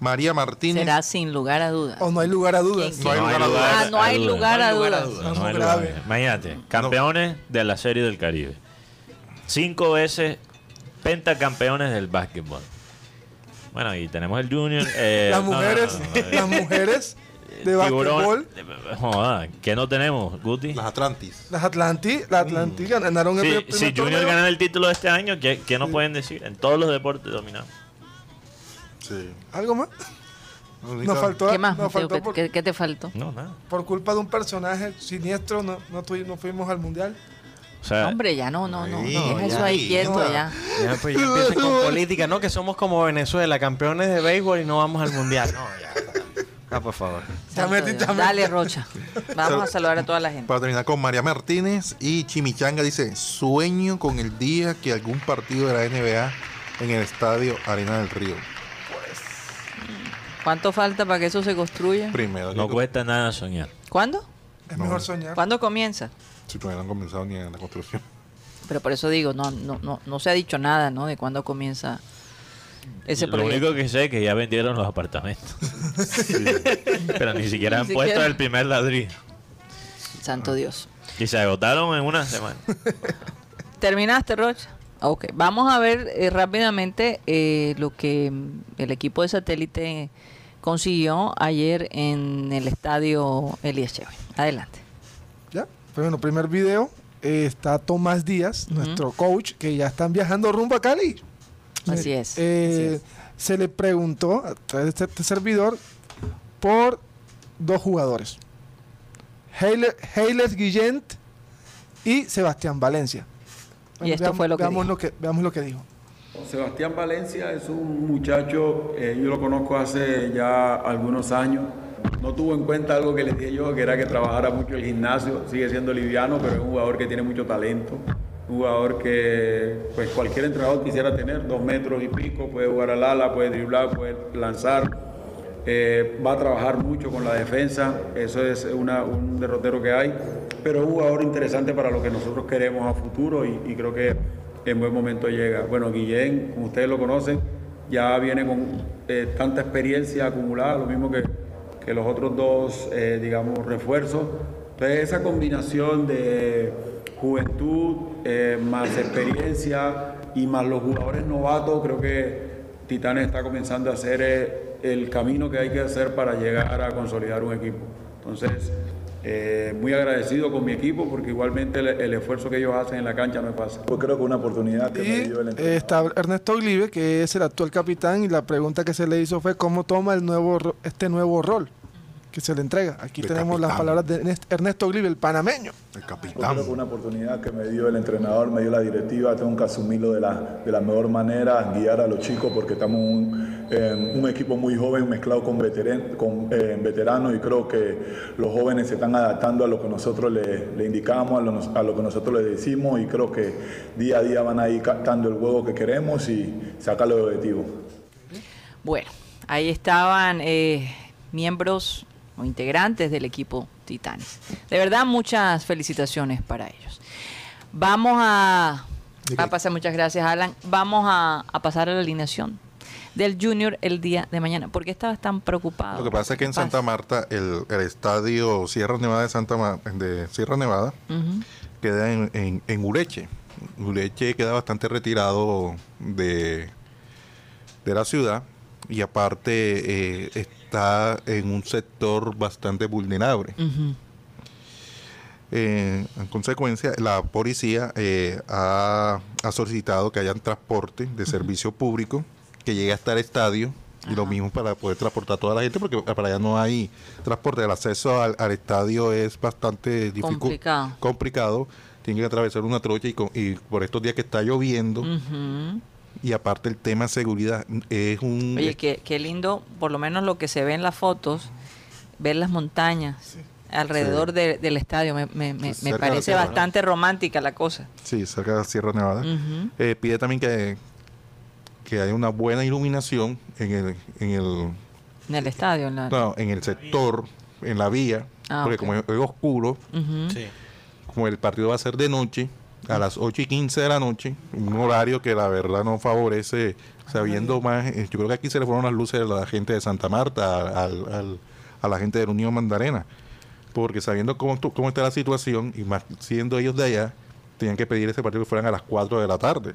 María Martínez, Será sin lugar a dudas. O no hay lugar a dudas. No hay lugar a dudas. Ah, no hay lugar a dudas. No hay. Imagínate, campeones de la Serie del Caribe. Cinco veces pentacampeones del básquetbol. Bueno, y tenemos el Junior. eh, Las no, no, mujeres, no, no, no, las mujeres de tiburón- básquetbol, Joda, ¿qué no tenemos, Guti? las Atlantis. las Atlanti, las Atlanti ganaron el Si, primer si Junior torneo. gana el título de este año, ¿qué, qué nos pueden decir? En todos los deportes dominamos. Sí. ¿Algo más? Nos faltó, ¿Qué más, nos Mateo? faltó ¿Qué, por, qué- qué te faltó? No, nada. por culpa de un personaje siniestro, no, no, tuvimos- no fuimos al mundial. O sea, Hombre, ya no, no, no. Deja eso ya, ahí quieto no. ya. Ya, pues ya empiezan con política, ¿no? Que somos como Venezuela, campeones de béisbol y no vamos al mundial. No, ya. Ah, por favor. Dale, Rocha. Vamos a saludar a toda la gente. Para terminar con María Martínez y Chimichanga dice, sueño con el día que algún partido de la NBA en el estadio Arena del Río. ¿Cuánto falta para que eso se construya? Primero, no cuesta nada soñar. ¿Cuándo? Es mejor soñar. ¿Cuándo comienza? si todavía no han comenzado ni en la construcción. Pero por eso digo, no, no, no, no se ha dicho nada, ¿no? De cuándo comienza ese Lo proyecto. único que sé es que ya vendieron los apartamentos. Pero ni siquiera Ni han siquiera. puesto el primer ladrillo. Santo Dios. Y se agotaron en una semana. ¿Terminaste, Rocha? Ok, vamos a ver eh, rápidamente eh, lo que el equipo de satélite consiguió ayer en el estadio Elías Cheve. Adelante. ¿Ya? Pues bueno, primer video. eh, está Tomás Díaz, nuestro coach, que ya están viajando rumbo a Cali. Así es, eh, así es. Se le preguntó a través de este, este servidor por dos jugadores. Heiles Heiles Guillent y Sebastián Valencia. Y esto fue lo que veamos dijo. Lo que, veamos lo que dijo. Sebastián Valencia es un muchacho, eh, yo lo conozco hace ya algunos años. No tuvo en cuenta algo que le dije yo, que era que trabajara mucho el gimnasio. Sigue siendo liviano, pero es un jugador que tiene mucho talento. un jugador que pues cualquier entrenador quisiera tener, dos metros y pico, puede jugar al ala, puede driblar, puede lanzar, eh, va a trabajar mucho con la defensa, eso es un derrotero que hay, pero es un jugador interesante para lo que nosotros queremos a futuro y creo que en buen momento llega. Bueno, Guillén, como ustedes lo conocen, ya viene con eh, tanta experiencia acumulada, lo mismo que, que los otros dos, eh, digamos, refuerzos. Entonces, esa combinación de juventud, eh, más experiencia y más los jugadores novatos, creo que Titanes está comenzando a hacer el camino que hay que hacer para llegar a consolidar un equipo. Entonces, eh, muy agradecido con mi equipo porque igualmente el, el esfuerzo que ellos hacen en la cancha no es fácil. Yo creo que una oportunidad que me Y dio el eh, entrenador. está Ernesto Olive, que es el actual capitán, y la pregunta que se le hizo fue cómo toma el nuevo ro- este nuevo rol que se le entrega. Aquí De tenemos las palabras de Ernest- Ernesto Olive, el panameño. El Yo capitán. creo que una oportunidad que me dio el entrenador, me dio la directiva, tengo que asumirlo de la, de la mejor manera, guiar a los chicos porque estamos un, en un equipo muy joven mezclado con, eh, veteranos y creo que los jóvenes se están adaptando a lo que nosotros le, le indicamos, a lo, a lo que nosotros les decimos y creo que día a día van a ir captando el juego que queremos y sacar los objetivos. Bueno, ahí estaban eh, miembros o integrantes del equipo Titanes. De verdad, muchas felicitaciones para ellos. Vamos a, va a pasar, muchas gracias Alan, vamos a, a pasar a la alineación del Junior el día de mañana. ¿Por qué estabas tan preocupado? Lo que pasa es que en. Santa Marta, el, el estadio Sierra Nevada de Santa Ma- de Sierra Nevada queda en, en, en Ureche. Ureche queda bastante retirado de, de la ciudad y aparte eh, está en un sector bastante vulnerable. Eh, en consecuencia, la policía eh, ha, ha solicitado que hayan transporte de servicio público que llegue hasta el estadio y lo mismo para poder transportar a toda la gente porque para allá no hay transporte. El acceso al, al estadio es bastante Complicado. complicado. Tienen que atravesar una trocha y, con- y por estos días que está lloviendo. Y aparte el tema de seguridad es un... Oye, qué, qué lindo, por lo menos lo que se ve en las fotos, ver las montañas alrededor de- del estadio. Me, me- me- me parece sierra, ¿no? bastante romántica la cosa. Sí, cerca de la Sierra Nevada. Eh, pide también que, que haya una buena iluminación en el, en el, En el estadio. En la... no, en el sector, en la vía, Ah, porque como es, es oscuro. Sí. como el partido va a ser de noche, a las 8 y 15 de la noche, un horario que la verdad no favorece, sabiendo más, eh, yo creo que aquí se le fueron las luces a la gente de Santa Marta, al- al- a la gente de la Unión Mandarena, porque sabiendo cómo, cómo está la situación, y más siendo ellos de allá, tenían que pedir ese partido que fueran a las 4 de la tarde.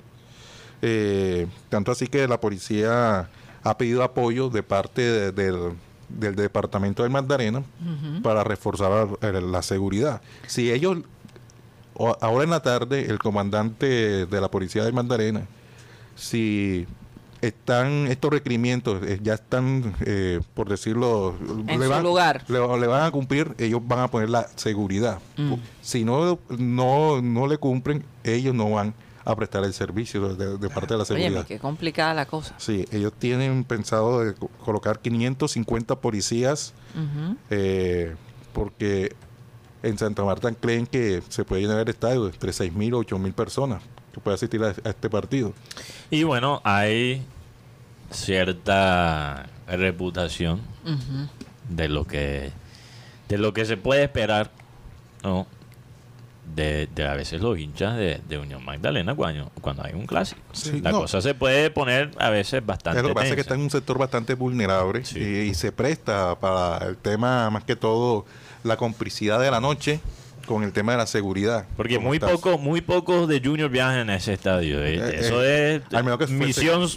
Eh, tanto así que la policía ha pedido apoyo de parte de- del, del departamento del Magdalena para reforzar la, la seguridad. Si ellos, ahora en la tarde, el comandante de la policía del Magdalena, si están estos requerimientos, eh, ya están, eh, por decirlo, En su lugar. Le, le van a cumplir, ellos van a poner la seguridad. Mm. Si no, no, no le cumplen, ellos no van a prestar el servicio de, de parte de la Oye, seguridad. qué complicada la cosa. Sí, ellos tienen pensado de co- colocar 550 policías eh, porque en Santa Marta creen que se puede llenar el estadio entre 6.000 o 8.000 personas que puede asistir a, a este partido. Y bueno, hay cierta reputación de lo que de lo que se puede esperar ¿no? de, de a veces los hinchas de, de Unión Magdalena cuando, cuando hay un clásico. Sí, la no. cosa se puede poner a veces bastante Es lo que pasa es que está en un sector bastante vulnerable Sí. y, y se presta para el tema, más que todo, la complicidad de la noche con el tema de la seguridad. Porque muy está- poco, muy pocos de Junior viajan a ese estadio. ¿eh? Eh, Eso eh, es que misión,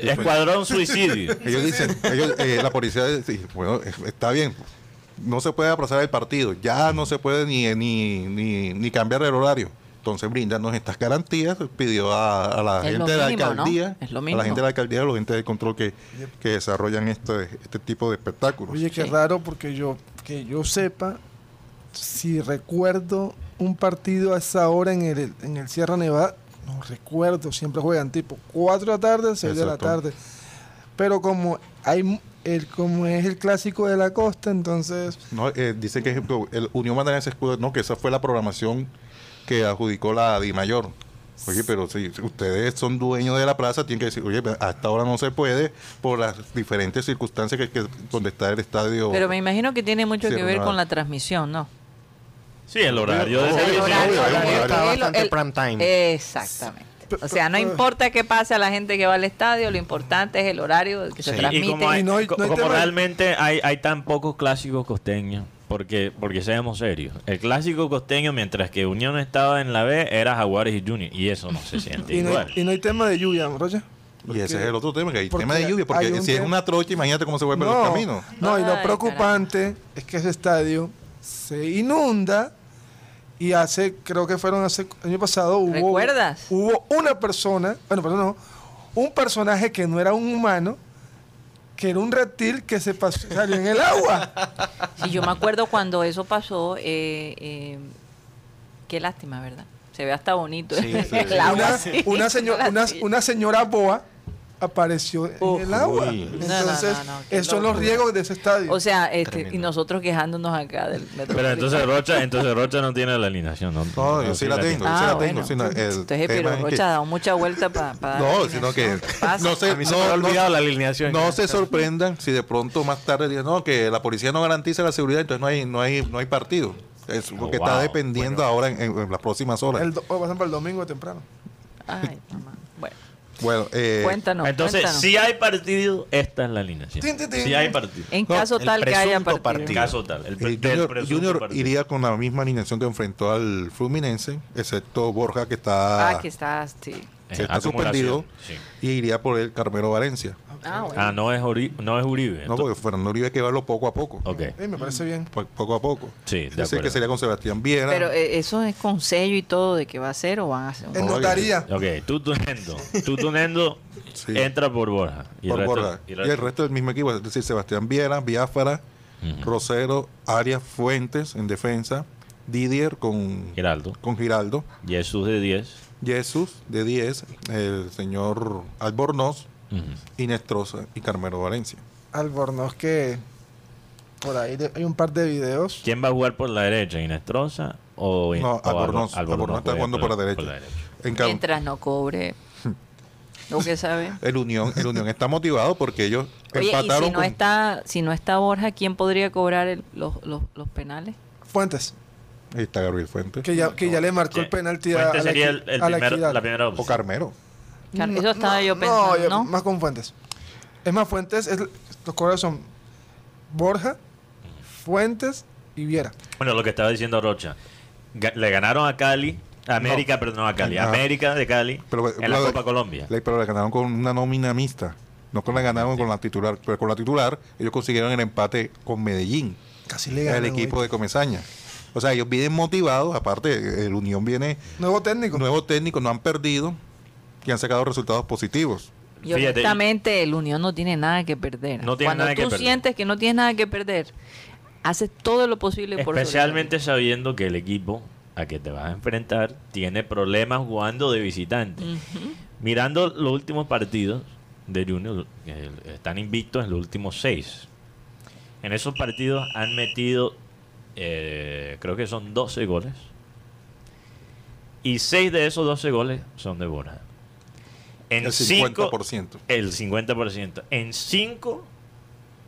escuadrón suicidio. Ellos dicen, ellos, eh, la policía dice, bueno, está bien, no se puede aplazar el partido, ya no se puede ni, ni, ni, ni cambiar el horario. Entonces, brindarnos estas garantías, pidió a, a la Es lo gente de la mínimo, ¿no? alcaldía, Es lo a la gente de la alcaldía, a los gente de control que, que desarrollan este, este tipo de espectáculos. Oye, qué Sí. raro porque yo, que yo sepa, si recuerdo un partido a esa hora en el, en el Sierra Nevada, no recuerdo, siempre juegan tipo 4 de la tarde, 6 de la Exacto. tarde. Pero como hay el como es el clásico de la costa, entonces No, eh, dicen que ejemplo, el Unión Magdalena se escudo, no, que esa fue la programación que adjudicó la DIMAYOR. Oye, pero si ustedes son dueños de la plaza, tienen que decir, oye, a esta hora no se puede por las diferentes circunstancias que, que- donde está el estadio. Pero me imagino que tiene mucho que ver no. con la transmisión, ¿no? Sí, el horario de El horario, el-. Está bastante el- prime time. Exactamente. O sea, no importa qué pase a la gente que va al estadio, lo importante es el horario que se transmite. Y como, hay- Y no hay- co- no hay como realmente hay, hay tan pocos clásicos costeños, porque, porque seamos serios, el clásico costeño, mientras que Unión estaba en la B, era Jaguares y Junior, y eso no se siente Y no, igual. hay, y no hay tema de lluvia, Roger. y ese es el otro tema, que hay tema de lluvia, porque si es una trocha, imagínate cómo se vuelven los caminos. no, y lo Ay, preocupante es que ese estadio se inunda y hace, creo que fueron hace el año pasado, hubo, ¿Recuerdas? hubo una persona, bueno, perdón, no, un personaje que no era un humano, que era un reptil que se pasó, salió en el agua. Sí, yo me acuerdo cuando eso pasó, eh, eh, qué lástima, ¿verdad? Se ve hasta bonito Sí, sí, el sí. agua. una, una, señor- una señora boa apareció Uf. en el agua. Uy. No, no, Entonces, no, no, qué esos son los riesgos de ese estadio. O sea, este, y nosotros quejándonos acá del metro. Pero entonces Rocha, entonces Rocha no tiene la alineación, ¿no? No, yo sí la tengo, yo sí Ah, la bueno. tengo. sino el Entonces, pero que- Rocha ha dado mucha vuelta para No, sino que no sé, A mí se me ha no- olvidado la alineación. No se sorprendan si de pronto más tarde no, que la policía no garantiza la seguridad, entonces no hay, no hay, no hay partido. Es porque wow. está dependiendo ahora en, en- en las próximas horas. el, o pasan para el domingo temprano. Ay, mamá. Bueno, eh, cuéntanos. Entonces, cuéntanos. si hay partido, esta es la alineación. Si hay partido. en no, caso tal que haya presunto partido. En caso tal. El, eh, Junior, partido. iría con la misma alineación que enfrentó al Fluminense, excepto Borja que está, Ah, que estás, sí. En que está acumulación, suspendido, sí. y iría por el Carmelo Valencia. Ah, bueno. Ah, no es, Uri- no es Uribe. No, porque Fernando Uribe hay que verlo poco a poco. Ok. Eh, me parece bien. Po- Poco a poco. Sí, de Yo sé acuerdo. que sería con Sebastián Viera. Pero eh, eso es con sello y todo de que va a ser o van a hacer. En notaría. Ok, tú tunendo. Tú tunendo Sí. entra por Borja. Y por el resto- Borja. y Y el el resto- resto del mismo equipo, es decir, Sebastián Viera, Biafara. Rosero, Arias Fuentes en defensa, Didier con, Giraldo. con Giraldo, Jesús de 10. Jesús de 10, el señor Albornoz. Inestrosa y Carmelo Valencia. Albornoz que por ahí de- hay un par de videos. ¿Quién va a jugar por la derecha? ¿Inestrosa o No, o Albornoz. Albor- Albornoz está jugando por la derecha. En Mientras no cobre. Lo que sabe. el Unión, el Unión está motivado porque ellos Oye, y empataron si no con- está, si no está Borja, ¿quién podría cobrar el- los, los, los penales? Fuentes, Ahí está Gabriel Fuentes. que ya, que ya le marcó el penalti a, a la, sería el, el a la primer- equidad. la primera O opción. Carmelo. Car- No, Eso estaba yo no, pensando, yo- ¿no? más con Fuentes. Es más, Fuentes, es, los cobradores son Borja, Fuentes y Viera. Bueno, lo que estaba diciendo Rocha. Ga- le ganaron a Cali. a América, pero no a Cali. Ah. América de Cali Pero, en la pero- Copa Colombia. Le- pero le ganaron con una nómina mixta. No con la ganaron con la titular. Pero con la titular, ellos consiguieron el empate con Medellín, Casi le el ganan. equipo güey. de Comesaña. O sea, ellos vienen motivados. Aparte, el Unión viene Nuevo técnico. nuevo técnico, no han perdido y han sacado resultados positivos. Y honestamente, el Unión no tiene nada que perder. No tiene Cuando nada que tú perder. sientes que no tienes nada que perder, haces todo lo posible por Especialmente sabiendo que el equipo a que te vas a enfrentar tiene problemas jugando de visitante. Mirando los últimos partidos de Junior, que están invictos en los últimos seis. En esos partidos han metido, eh, creo que son 12 goles. Y 6 de esos 12 goles son de Borja. En El cinco- 50%. el 50%. En 5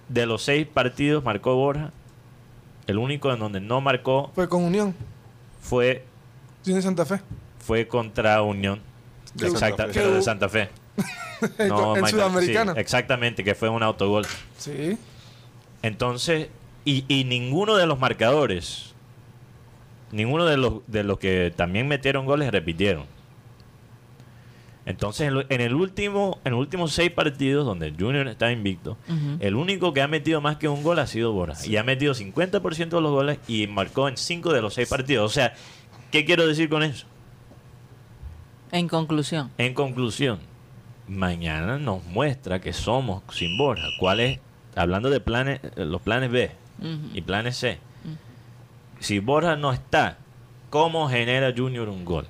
de los 6 partidos marcó Borja. El único en donde no marcó Fue con Unión. fue, Tiene Santa Fe. fue contra Unión. De Exacta, Santa Fe. pero de Santa Fe. en No, Michael, Sudamericana. sí, exactamente, que fue un autogol. Sí. Entonces, y, y ninguno de los marcadores, ninguno de los, de los que también metieron goles repitieron. Entonces, en, el último, en los últimos seis partidos donde el Junior está invicto, el único que ha metido más que un gol ha sido Borja. Y ha metido 50% de los goles y marcó en cinco de los seis partidos. O sea, ¿qué quiero decir con eso? En conclusión, En conclusión, mañana nos muestra que somos sin Borja. ¿Cuál es? Hablando de planes, los planes B Y planes C. Si Borja no está, ¿cómo genera Junior un gol?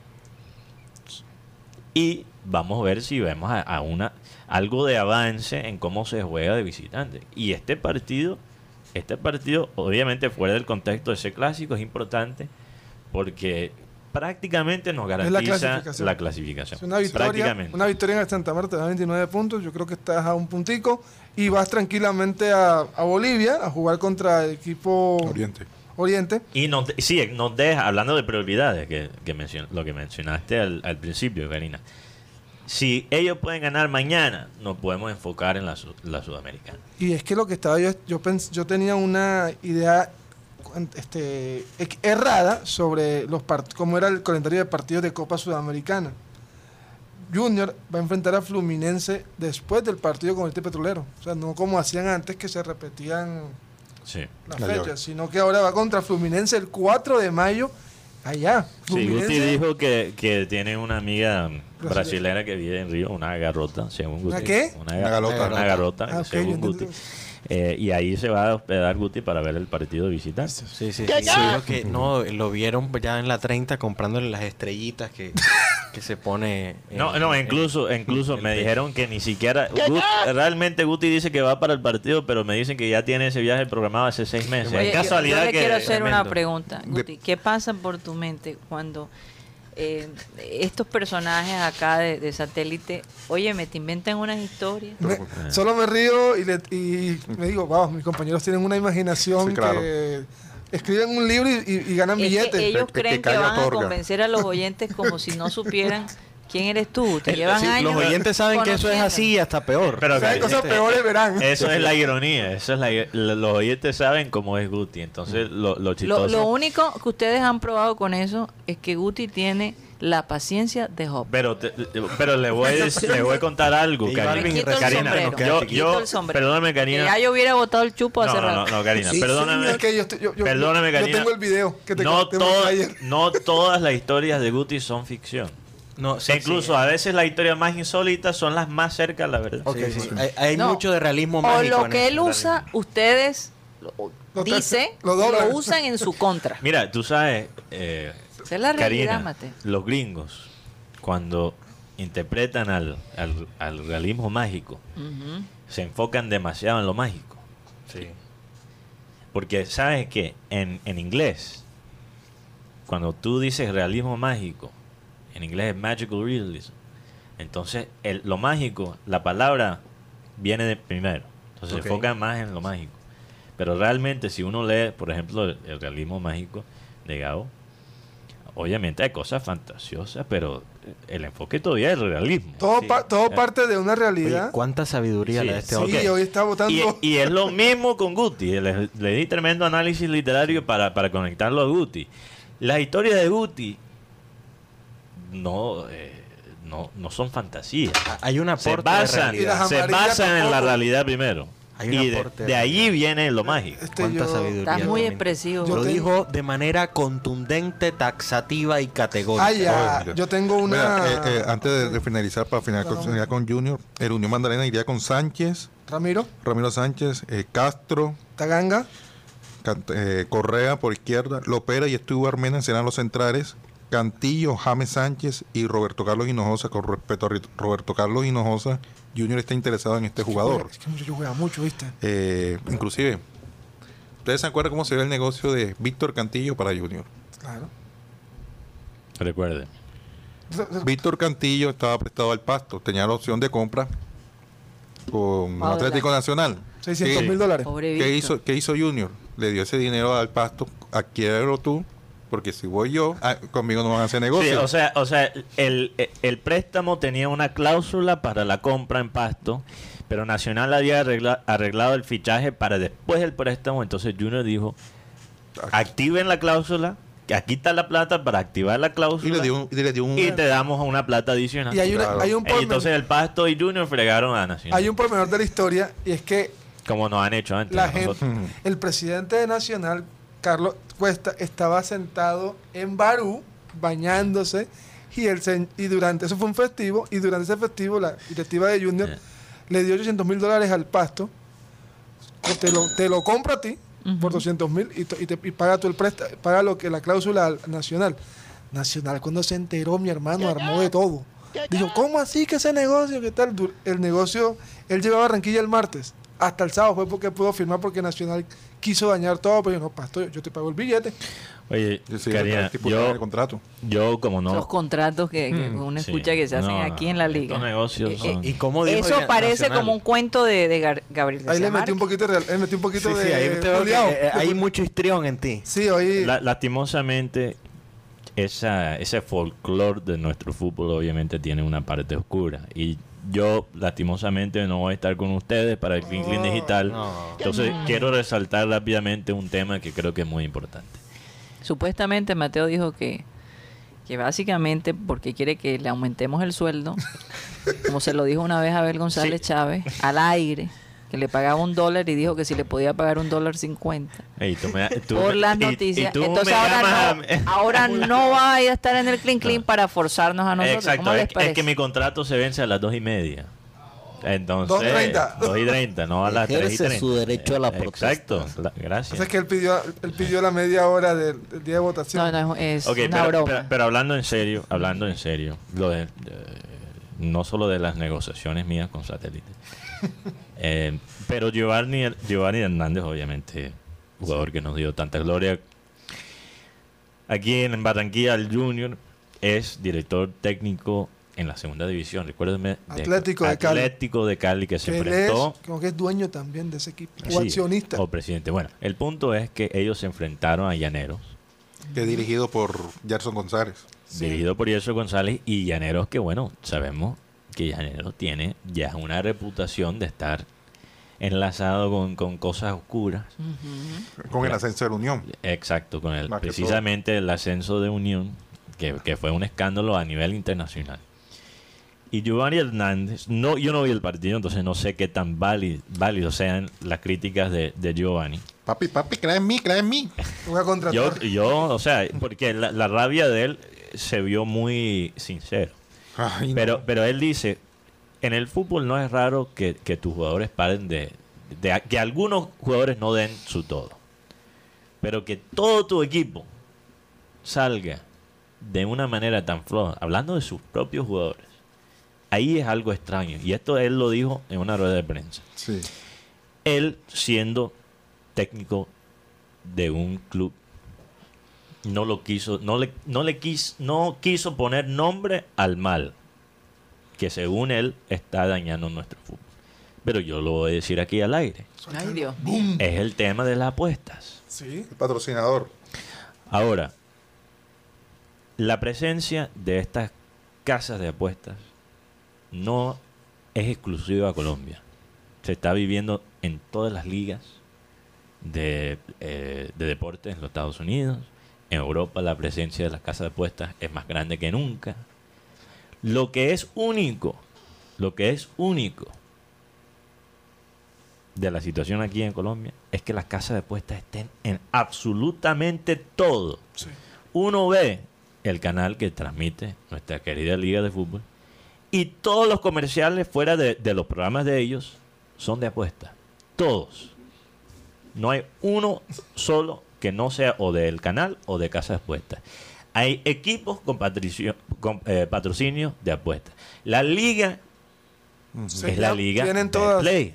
Y vamos a ver si vemos a una algo de avance en cómo se juega de visitante. Y este partido, este partido, obviamente fuera del contexto de ese clásico, es importante porque prácticamente nos la garantiza clasificación. la clasificación. Es una victoria, Prácticamente. una victoria en el Santa Marta, da 29 puntos. Yo creo que estás a un puntico y vas tranquilamente a, a Bolivia a jugar contra el equipo Oriente. Oriente. Y nos, sí, nos deja, hablando de prioridades, que, que mencion- lo que mencionaste al, al principio, Karina. Si ellos pueden ganar mañana, nos podemos enfocar en la, su- la sudamericana. Y es que lo que estaba yo, yo, pens- yo tenía una idea este, errada sobre los cómo era el calendario de partidos de Copa Sudamericana. Junior va a enfrentar a Fluminense después del partido con el Petrolero. O sea, no como hacían antes que se repetían Sí. las La fechas, llave. sino que ahora va contra Fluminense el 4 de mayo allá. Sí, Guti Fluminense- dijo que, que tiene una amiga Brasileña. brasilera que vive en Río, una garrota, según Guti. ¿Una qué? Una, Una galota. Una garota, Ah, ok, según Guti. Eh, y ahí se va a hospedar Guti para ver el partido de visitante. Sí, sí, sí. Digo que no, lo vieron ya en la 30 comprándole las estrellitas que, que se pone. en- No, no, en- incluso, incluso me el dijeron que ni siquiera. Gut- realmente Guti dice que va para el partido, pero me dicen que ya tiene ese viaje programado hace seis meses. Oye, es yo- casualidad yo, le que. quiero hacer una pregunta, Guti. ¿Qué pasa por tu mente cuando eh, estos personajes acá de, de satélite, oye, me te inventan unas historias? Me- solo me río y, le- y me digo, wow, mis compañeros tienen una imaginación Sí, claro. que escriben un libro y, y- y ganan Es billetes. que ellos que creen que, van a convencer a los oyentes como si no supieran quién eres tú. Te El- llevan sí, años. los oyentes saben que eso es así y hasta peor. Pero Si hay que- cosas peores, verán. Eso es la ironía. Eso es la, los oyentes saben cómo es Guti. Entonces, lo, lo chistoso. Lo, lo único que ustedes han probado con eso es que Guti tiene la paciencia de Job. Pero, te- pero le, voy, a- le voy a contar algo, Karina. Balvin Me quito el Karina, sombrero. yo, me quito yo- el sombrero. perdóname, Que Karina. ya yo hubiera botado el chupo hace No, no, rato. no, no, Karina, Sí, perdóname. Es que yo, estoy- yo, yo- Perdóname, yo Karina. tengo el video que te no, conté to- ayer. no todas las historias de Guti son ficción. No, O sea, incluso a veces las historias más insólitas son las más cerca, la verdad. Sí, sí. Hay, hay No. mucho de realismo O mágico. lo en que él usa, realidad. ustedes lo- Lo dice, lo lo, usan en su contra. Mira, tú sabes, eh, Esa es la realidad, Karina, Mate. los gringos, cuando interpretan al, al- al realismo mágico, se enfocan demasiado en lo mágico. Sí. Porque sabes que en, en inglés, cuando tú dices realismo mágico, en inglés es magical realism, entonces el- lo mágico, la palabra viene de primero. Entonces se enfocan más en lo mágico. Pero realmente si uno lee, por ejemplo, el, el realismo mágico de Gao, obviamente hay cosas fantasiosas, pero el enfoque todavía es el realismo. Todo, Sí. pa- todo parte de una Oye, realidad. cuánta sabiduría Sí, la de este hombre. Sí, hoy está votando. Y, y es lo mismo con Guti. Le, le di tremendo análisis literario para, para conectarlo a Guti. Las historias de Guti no, eh, no, no son fantasías. Hay un Se basan, se basan en la realidad primero. Hay y de, de realidad. viene lo mágico. Este, Cuánta yo- sabiduría. Estás muy expresivo. Yo Lo tengo- dijo de manera contundente, taxativa y categórica. Ah, ya. Yo tengo una. Mira, eh, eh, antes de, de finalizar, para finalizar con, Junior, el Unión Magdalena iría con Sánchez, Ramiro, Ramiro Sánchez, eh, Castro, Taganga, eh, Correa por izquierda, Lopera y Stuart Mena serán los centrales, Cantillo, James Sánchez y Roberto Carlos Hinojosa. Con respecto a Roberto Carlos Hinojosa, Junior está interesado en este jugador. Es que juega mucho, ¿viste? Eh, inclusive, ¿ustedes se acuerdan cómo se ve el negocio de Víctor Cantillo para Junior? Claro. Recuerden. Víctor Cantillo estaba prestado al pasto, tenía la opción de compra con Atlético. Nacional. 600 ¿Qué- mil dólares. Pobre ¿Qué Víctor. hizo, ¿Qué hizo Junior? Le dio ese dinero al pasto, adquiérelo tú, porque si voy yo, ah, conmigo no van a hacer Sí, negocio. o sea, o sea el, el préstamo tenía una cláusula para la compra en pasto, pero Nacional había arregla- arreglado el fichaje para después del préstamo. Entonces Junior dijo, activen la cláusula, que aquí está la plata para activar la y cláusula le dio un, y le dio un- y te damos una plata adicional. Y hay, una, Claro. hay, un Y pormenor, entonces el pasto y Junior fregaron a Nacional, hay un pormenor de la historia y es que como nos han hecho antes. la a gente, el presidente de Nacional, Carlos Cuesta, estaba sentado en Barú bañándose y, el, se- y durante eso fue un festivo y durante ese festivo la directiva de Junior le dio 800 mil dólares al pasto que te lo, te lo compra a ti por 200 mil y, y, te- y paga tú el préstamo, paga lo que la cláusula al- nacional. Nacional, cuando se enteró, mi hermano armó de todo. Dijo, ¿cómo así que ese negocio? ¿Qué tal? El negocio, él llegó a Barranquilla el martes. Hasta el sábado fue porque pudo firmar porque Nacional quiso dañar todo, pero yo no, pastor, yo te pago el billete. Oye, Sí, Karina, yo, el contrato. yo como no... Los contratos que, que Mm, uno Sí. escucha que se hacen No, aquí en la liga. Negocios Eh, son... ¿Y cómo dijo Eso parece Nacional? como un cuento de, Gabriel Ahí le metí un poquito, de, le metí un poquito Sí, de sí, ahí te veo que, Julián. eh, hay mucho histrión en ti. Sí, hoy La- lastimosamente, esa, ese folclore de nuestro fútbol obviamente tiene una parte oscura. Y yo, lastimosamente, no voy a estar con ustedes para el Clean Clean Digital. No. Entonces, quiero resaltar rápidamente un tema que creo que es muy importante. Supuestamente Mateo dijo que, que básicamente porque quiere que le aumentemos el sueldo, como se lo dijo una vez a Abel González Chávez, al aire, que le pagaba un dólar y dijo que si le podía pagar un dólar cincuenta por las y- y noticias. Entonces ahora no, ahora no va a ir a estar en el Clean Clean para forzarnos a nosotros. Exacto, ¿Cómo les es, es que mi contrato se vence a las dos y media. Entonces, 2:30. 2 y 30, no a las 3 y Ejerce 30. su derecho a la Exacto, protesta. la- gracias. Entonces que él pidió, él pidió la media hora del, del día de votación. No, no, es Ok, una pero, broma. pero- pero hablando en serio, hablando en serio, lo de, eh, no solo de las negociaciones mías con satélite, eh, pero Giovanni, Giovanni Hernández, obviamente, jugador que nos dio tanta gloria. Aquí en Barranquilla, el Junior es director técnico en la segunda división. Recuérdeme. Atlético de Cali. Atlético de Cali que se que es, enfrentó. como que es dueño también de ese equipo, o Sí, accionista. O presidente. Bueno, el punto es que ellos se enfrentaron a Llaneros. Que es dirigido por Gerson González. dirigido por Yerso González y Llaneros que bueno, sabemos que Llaneros tiene ya una reputación de estar enlazado con, con cosas oscuras. Con el ascenso de la Unión. Exacto, con el precisamente el ascenso de Unión, que, que fue un escándalo a nivel internacional. Y Giovanni Hernández, no, yo no vi el partido, entonces no sé qué tan válido, válido sean las críticas de, de Giovanni. Papi, papi, cree en mí, cree en mí. Voy a contratar. Yo, yo, o sea, porque la, la rabia de él se vio muy sincero. Ay, no. Pero, pero él dice, en el fútbol no es raro que, que tus jugadores paren de, de- que algunos jugadores no den su todo. Pero que todo tu equipo salga de una manera tan floja, hablando de sus propios jugadores, ahí es algo extraño. Y esto él lo dijo en una rueda de prensa. Sí. Él siendo técnico de un club no lo quiso, no le, no le quis- no quiso poner nombre al mal que según él está dañando nuestro fútbol. Pero yo lo voy a decir aquí al aire. Ay, Dios. Es el tema de las apuestas. Sí. El patrocinador. Ahora, la presencia de estas casas de apuestas no es exclusiva a Colombia. Se está viviendo en todas las ligas de, eh, de deportes en los Estados Unidos. En Europa la presencia de las casas de apuestas es más grande que nunca. Lo que es único, lo que es único de la situación aquí en Colombia es que las casas de apuestas estén en absolutamente todo. Sí. Uno ve el canal que transmite nuestra querida Liga de Fútbol y todos los comerciales fuera de, de los programas de ellos son de apuestas. Todos. No hay uno solo que no sea o del canal o de casa de apuestas. Hay equipos con, patricio- con, eh, patrocinio de apuestas. La liga Sí, es la liga Tienen de todas. play.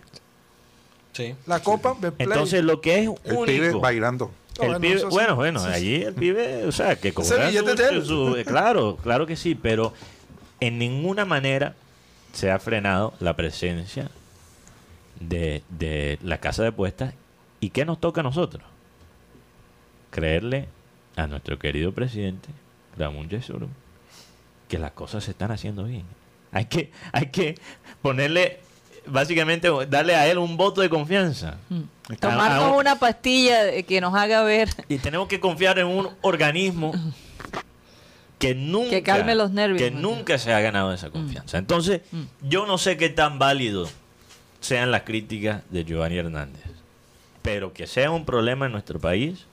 Sí. La Copa, Betplay. Entonces lo que es El pibe bailando. El bueno, pibe- bueno, bueno, Sí, allí el pibe, o sea, que cobra billete su- de él. su- eh, claro, claro que sí, pero en ninguna manera se ha frenado la presencia de, de la casa de apuestas. ¿Y qué nos toca a nosotros? Creerle a nuestro querido presidente, Ramón Yesurum, que las cosas se están haciendo bien. Hay que, hay que ponerle, básicamente, darle a él un voto de confianza. A- a Tomarnos un- una pastilla que nos haga ver, y tenemos que confiar en un organismo que nunca, Que calme los nervios, que nunca se ha ganado esa confianza. Entonces, yo no sé qué tan válido sean las críticas de Giovanni Hernández, pero que sea un problema en nuestro país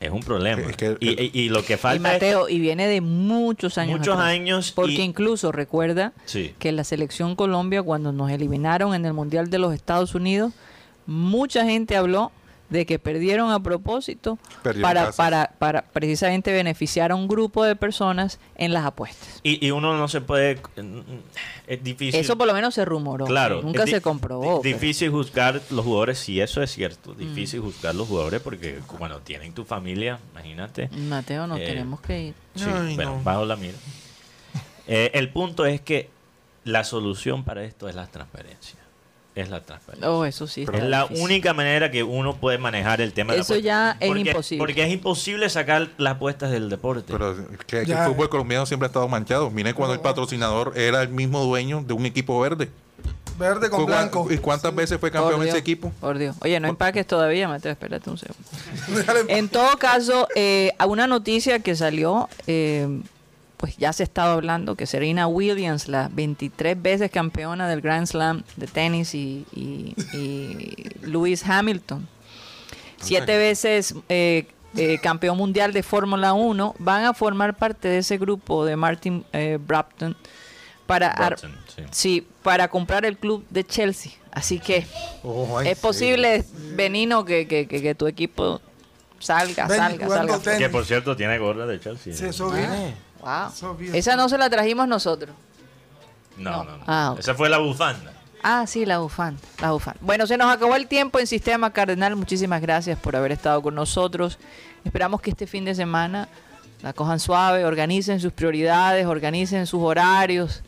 es un problema. Es que y, el- y- y lo que y falta Mateo, y viene de muchos años muchos atrás. años Porque y- incluso recuerda Sí. que la selección Colombia, cuando nos eliminaron en el Mundial de los Estados Unidos, mucha gente habló de que perdieron a propósito Perdieron para, para, para precisamente beneficiar a un grupo de personas en las apuestas. Y, y uno no se puede. Es difícil. Eso por lo menos se rumoró. Claro. Nunca se comprobó. pero- Difícil juzgar los jugadores, sí, eso es cierto. Mm. Difícil juzgar los jugadores porque, bueno, tienen tu familia, imagínate. Mateo, nos Eh, tenemos que ir. Sí, Ay, bueno, no. bajo la mira. Eh, el punto es que la solución para esto es la transparencia. Es la transparencia. Oh, eso sí. es la difícil. única manera que uno puede manejar el tema de la Eso apuesta. ya es Porque- imposible. Porque es imposible sacar las apuestas del deporte. Pero que, el fútbol colombiano siempre ha estado manchado. Miren cuando el patrocinador era el mismo dueño de un equipo verde. Verde con ¿Cu- blanco. ¿Y cuántas veces fue Por campeón Dios, ese equipo? Por Dios. Oye, no empaques todavía, Mateo. Espérate un segundo. En todo caso, eh, a una noticia que salió, eh, pues ya se estaba hablando que Serena Williams, la 23 veces campeona del Grand Slam de tenis, y, y- y Lewis Hamilton, siete veces eh, eh, campeón mundial de Fórmula 1, van a formar parte de ese grupo de Martin eh, Brapton para, sí. sí, para comprar el club de Chelsea. Así que Oh, es sí. posible, Benino, que, que, que, que tu equipo salga, salga, salga. tenis. Que por cierto tiene gorra de Chelsea. Sí, eso vi. Wow. Esa no se la trajimos nosotros. No, No. no, no. Ah. Esa fue la bufanda. Ah, sí, la bufanda, la bufanda. Bueno, se nos acabó el tiempo en Sistema Cardenal. Muchísimas gracias por haber estado con nosotros. Esperamos que este fin de semana la cojan suave, organicen sus prioridades, organicen sus horarios,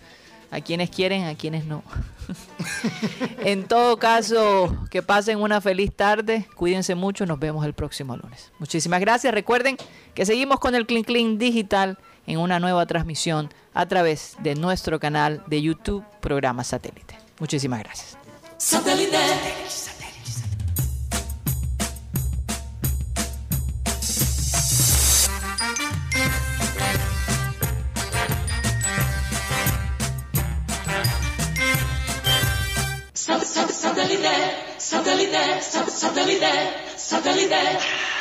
a quienes quieren, a quienes no. en todo caso, que pasen una feliz tarde, cuídense mucho, nos vemos el próximo lunes. Muchísimas gracias. Recuerden que seguimos con el Clean Clean Digital en una nueva transmisión a través de nuestro canal de YouTube, programa satélite. Muchísimas gracias. Satellite. Satellite, satellite, satellite, satellite.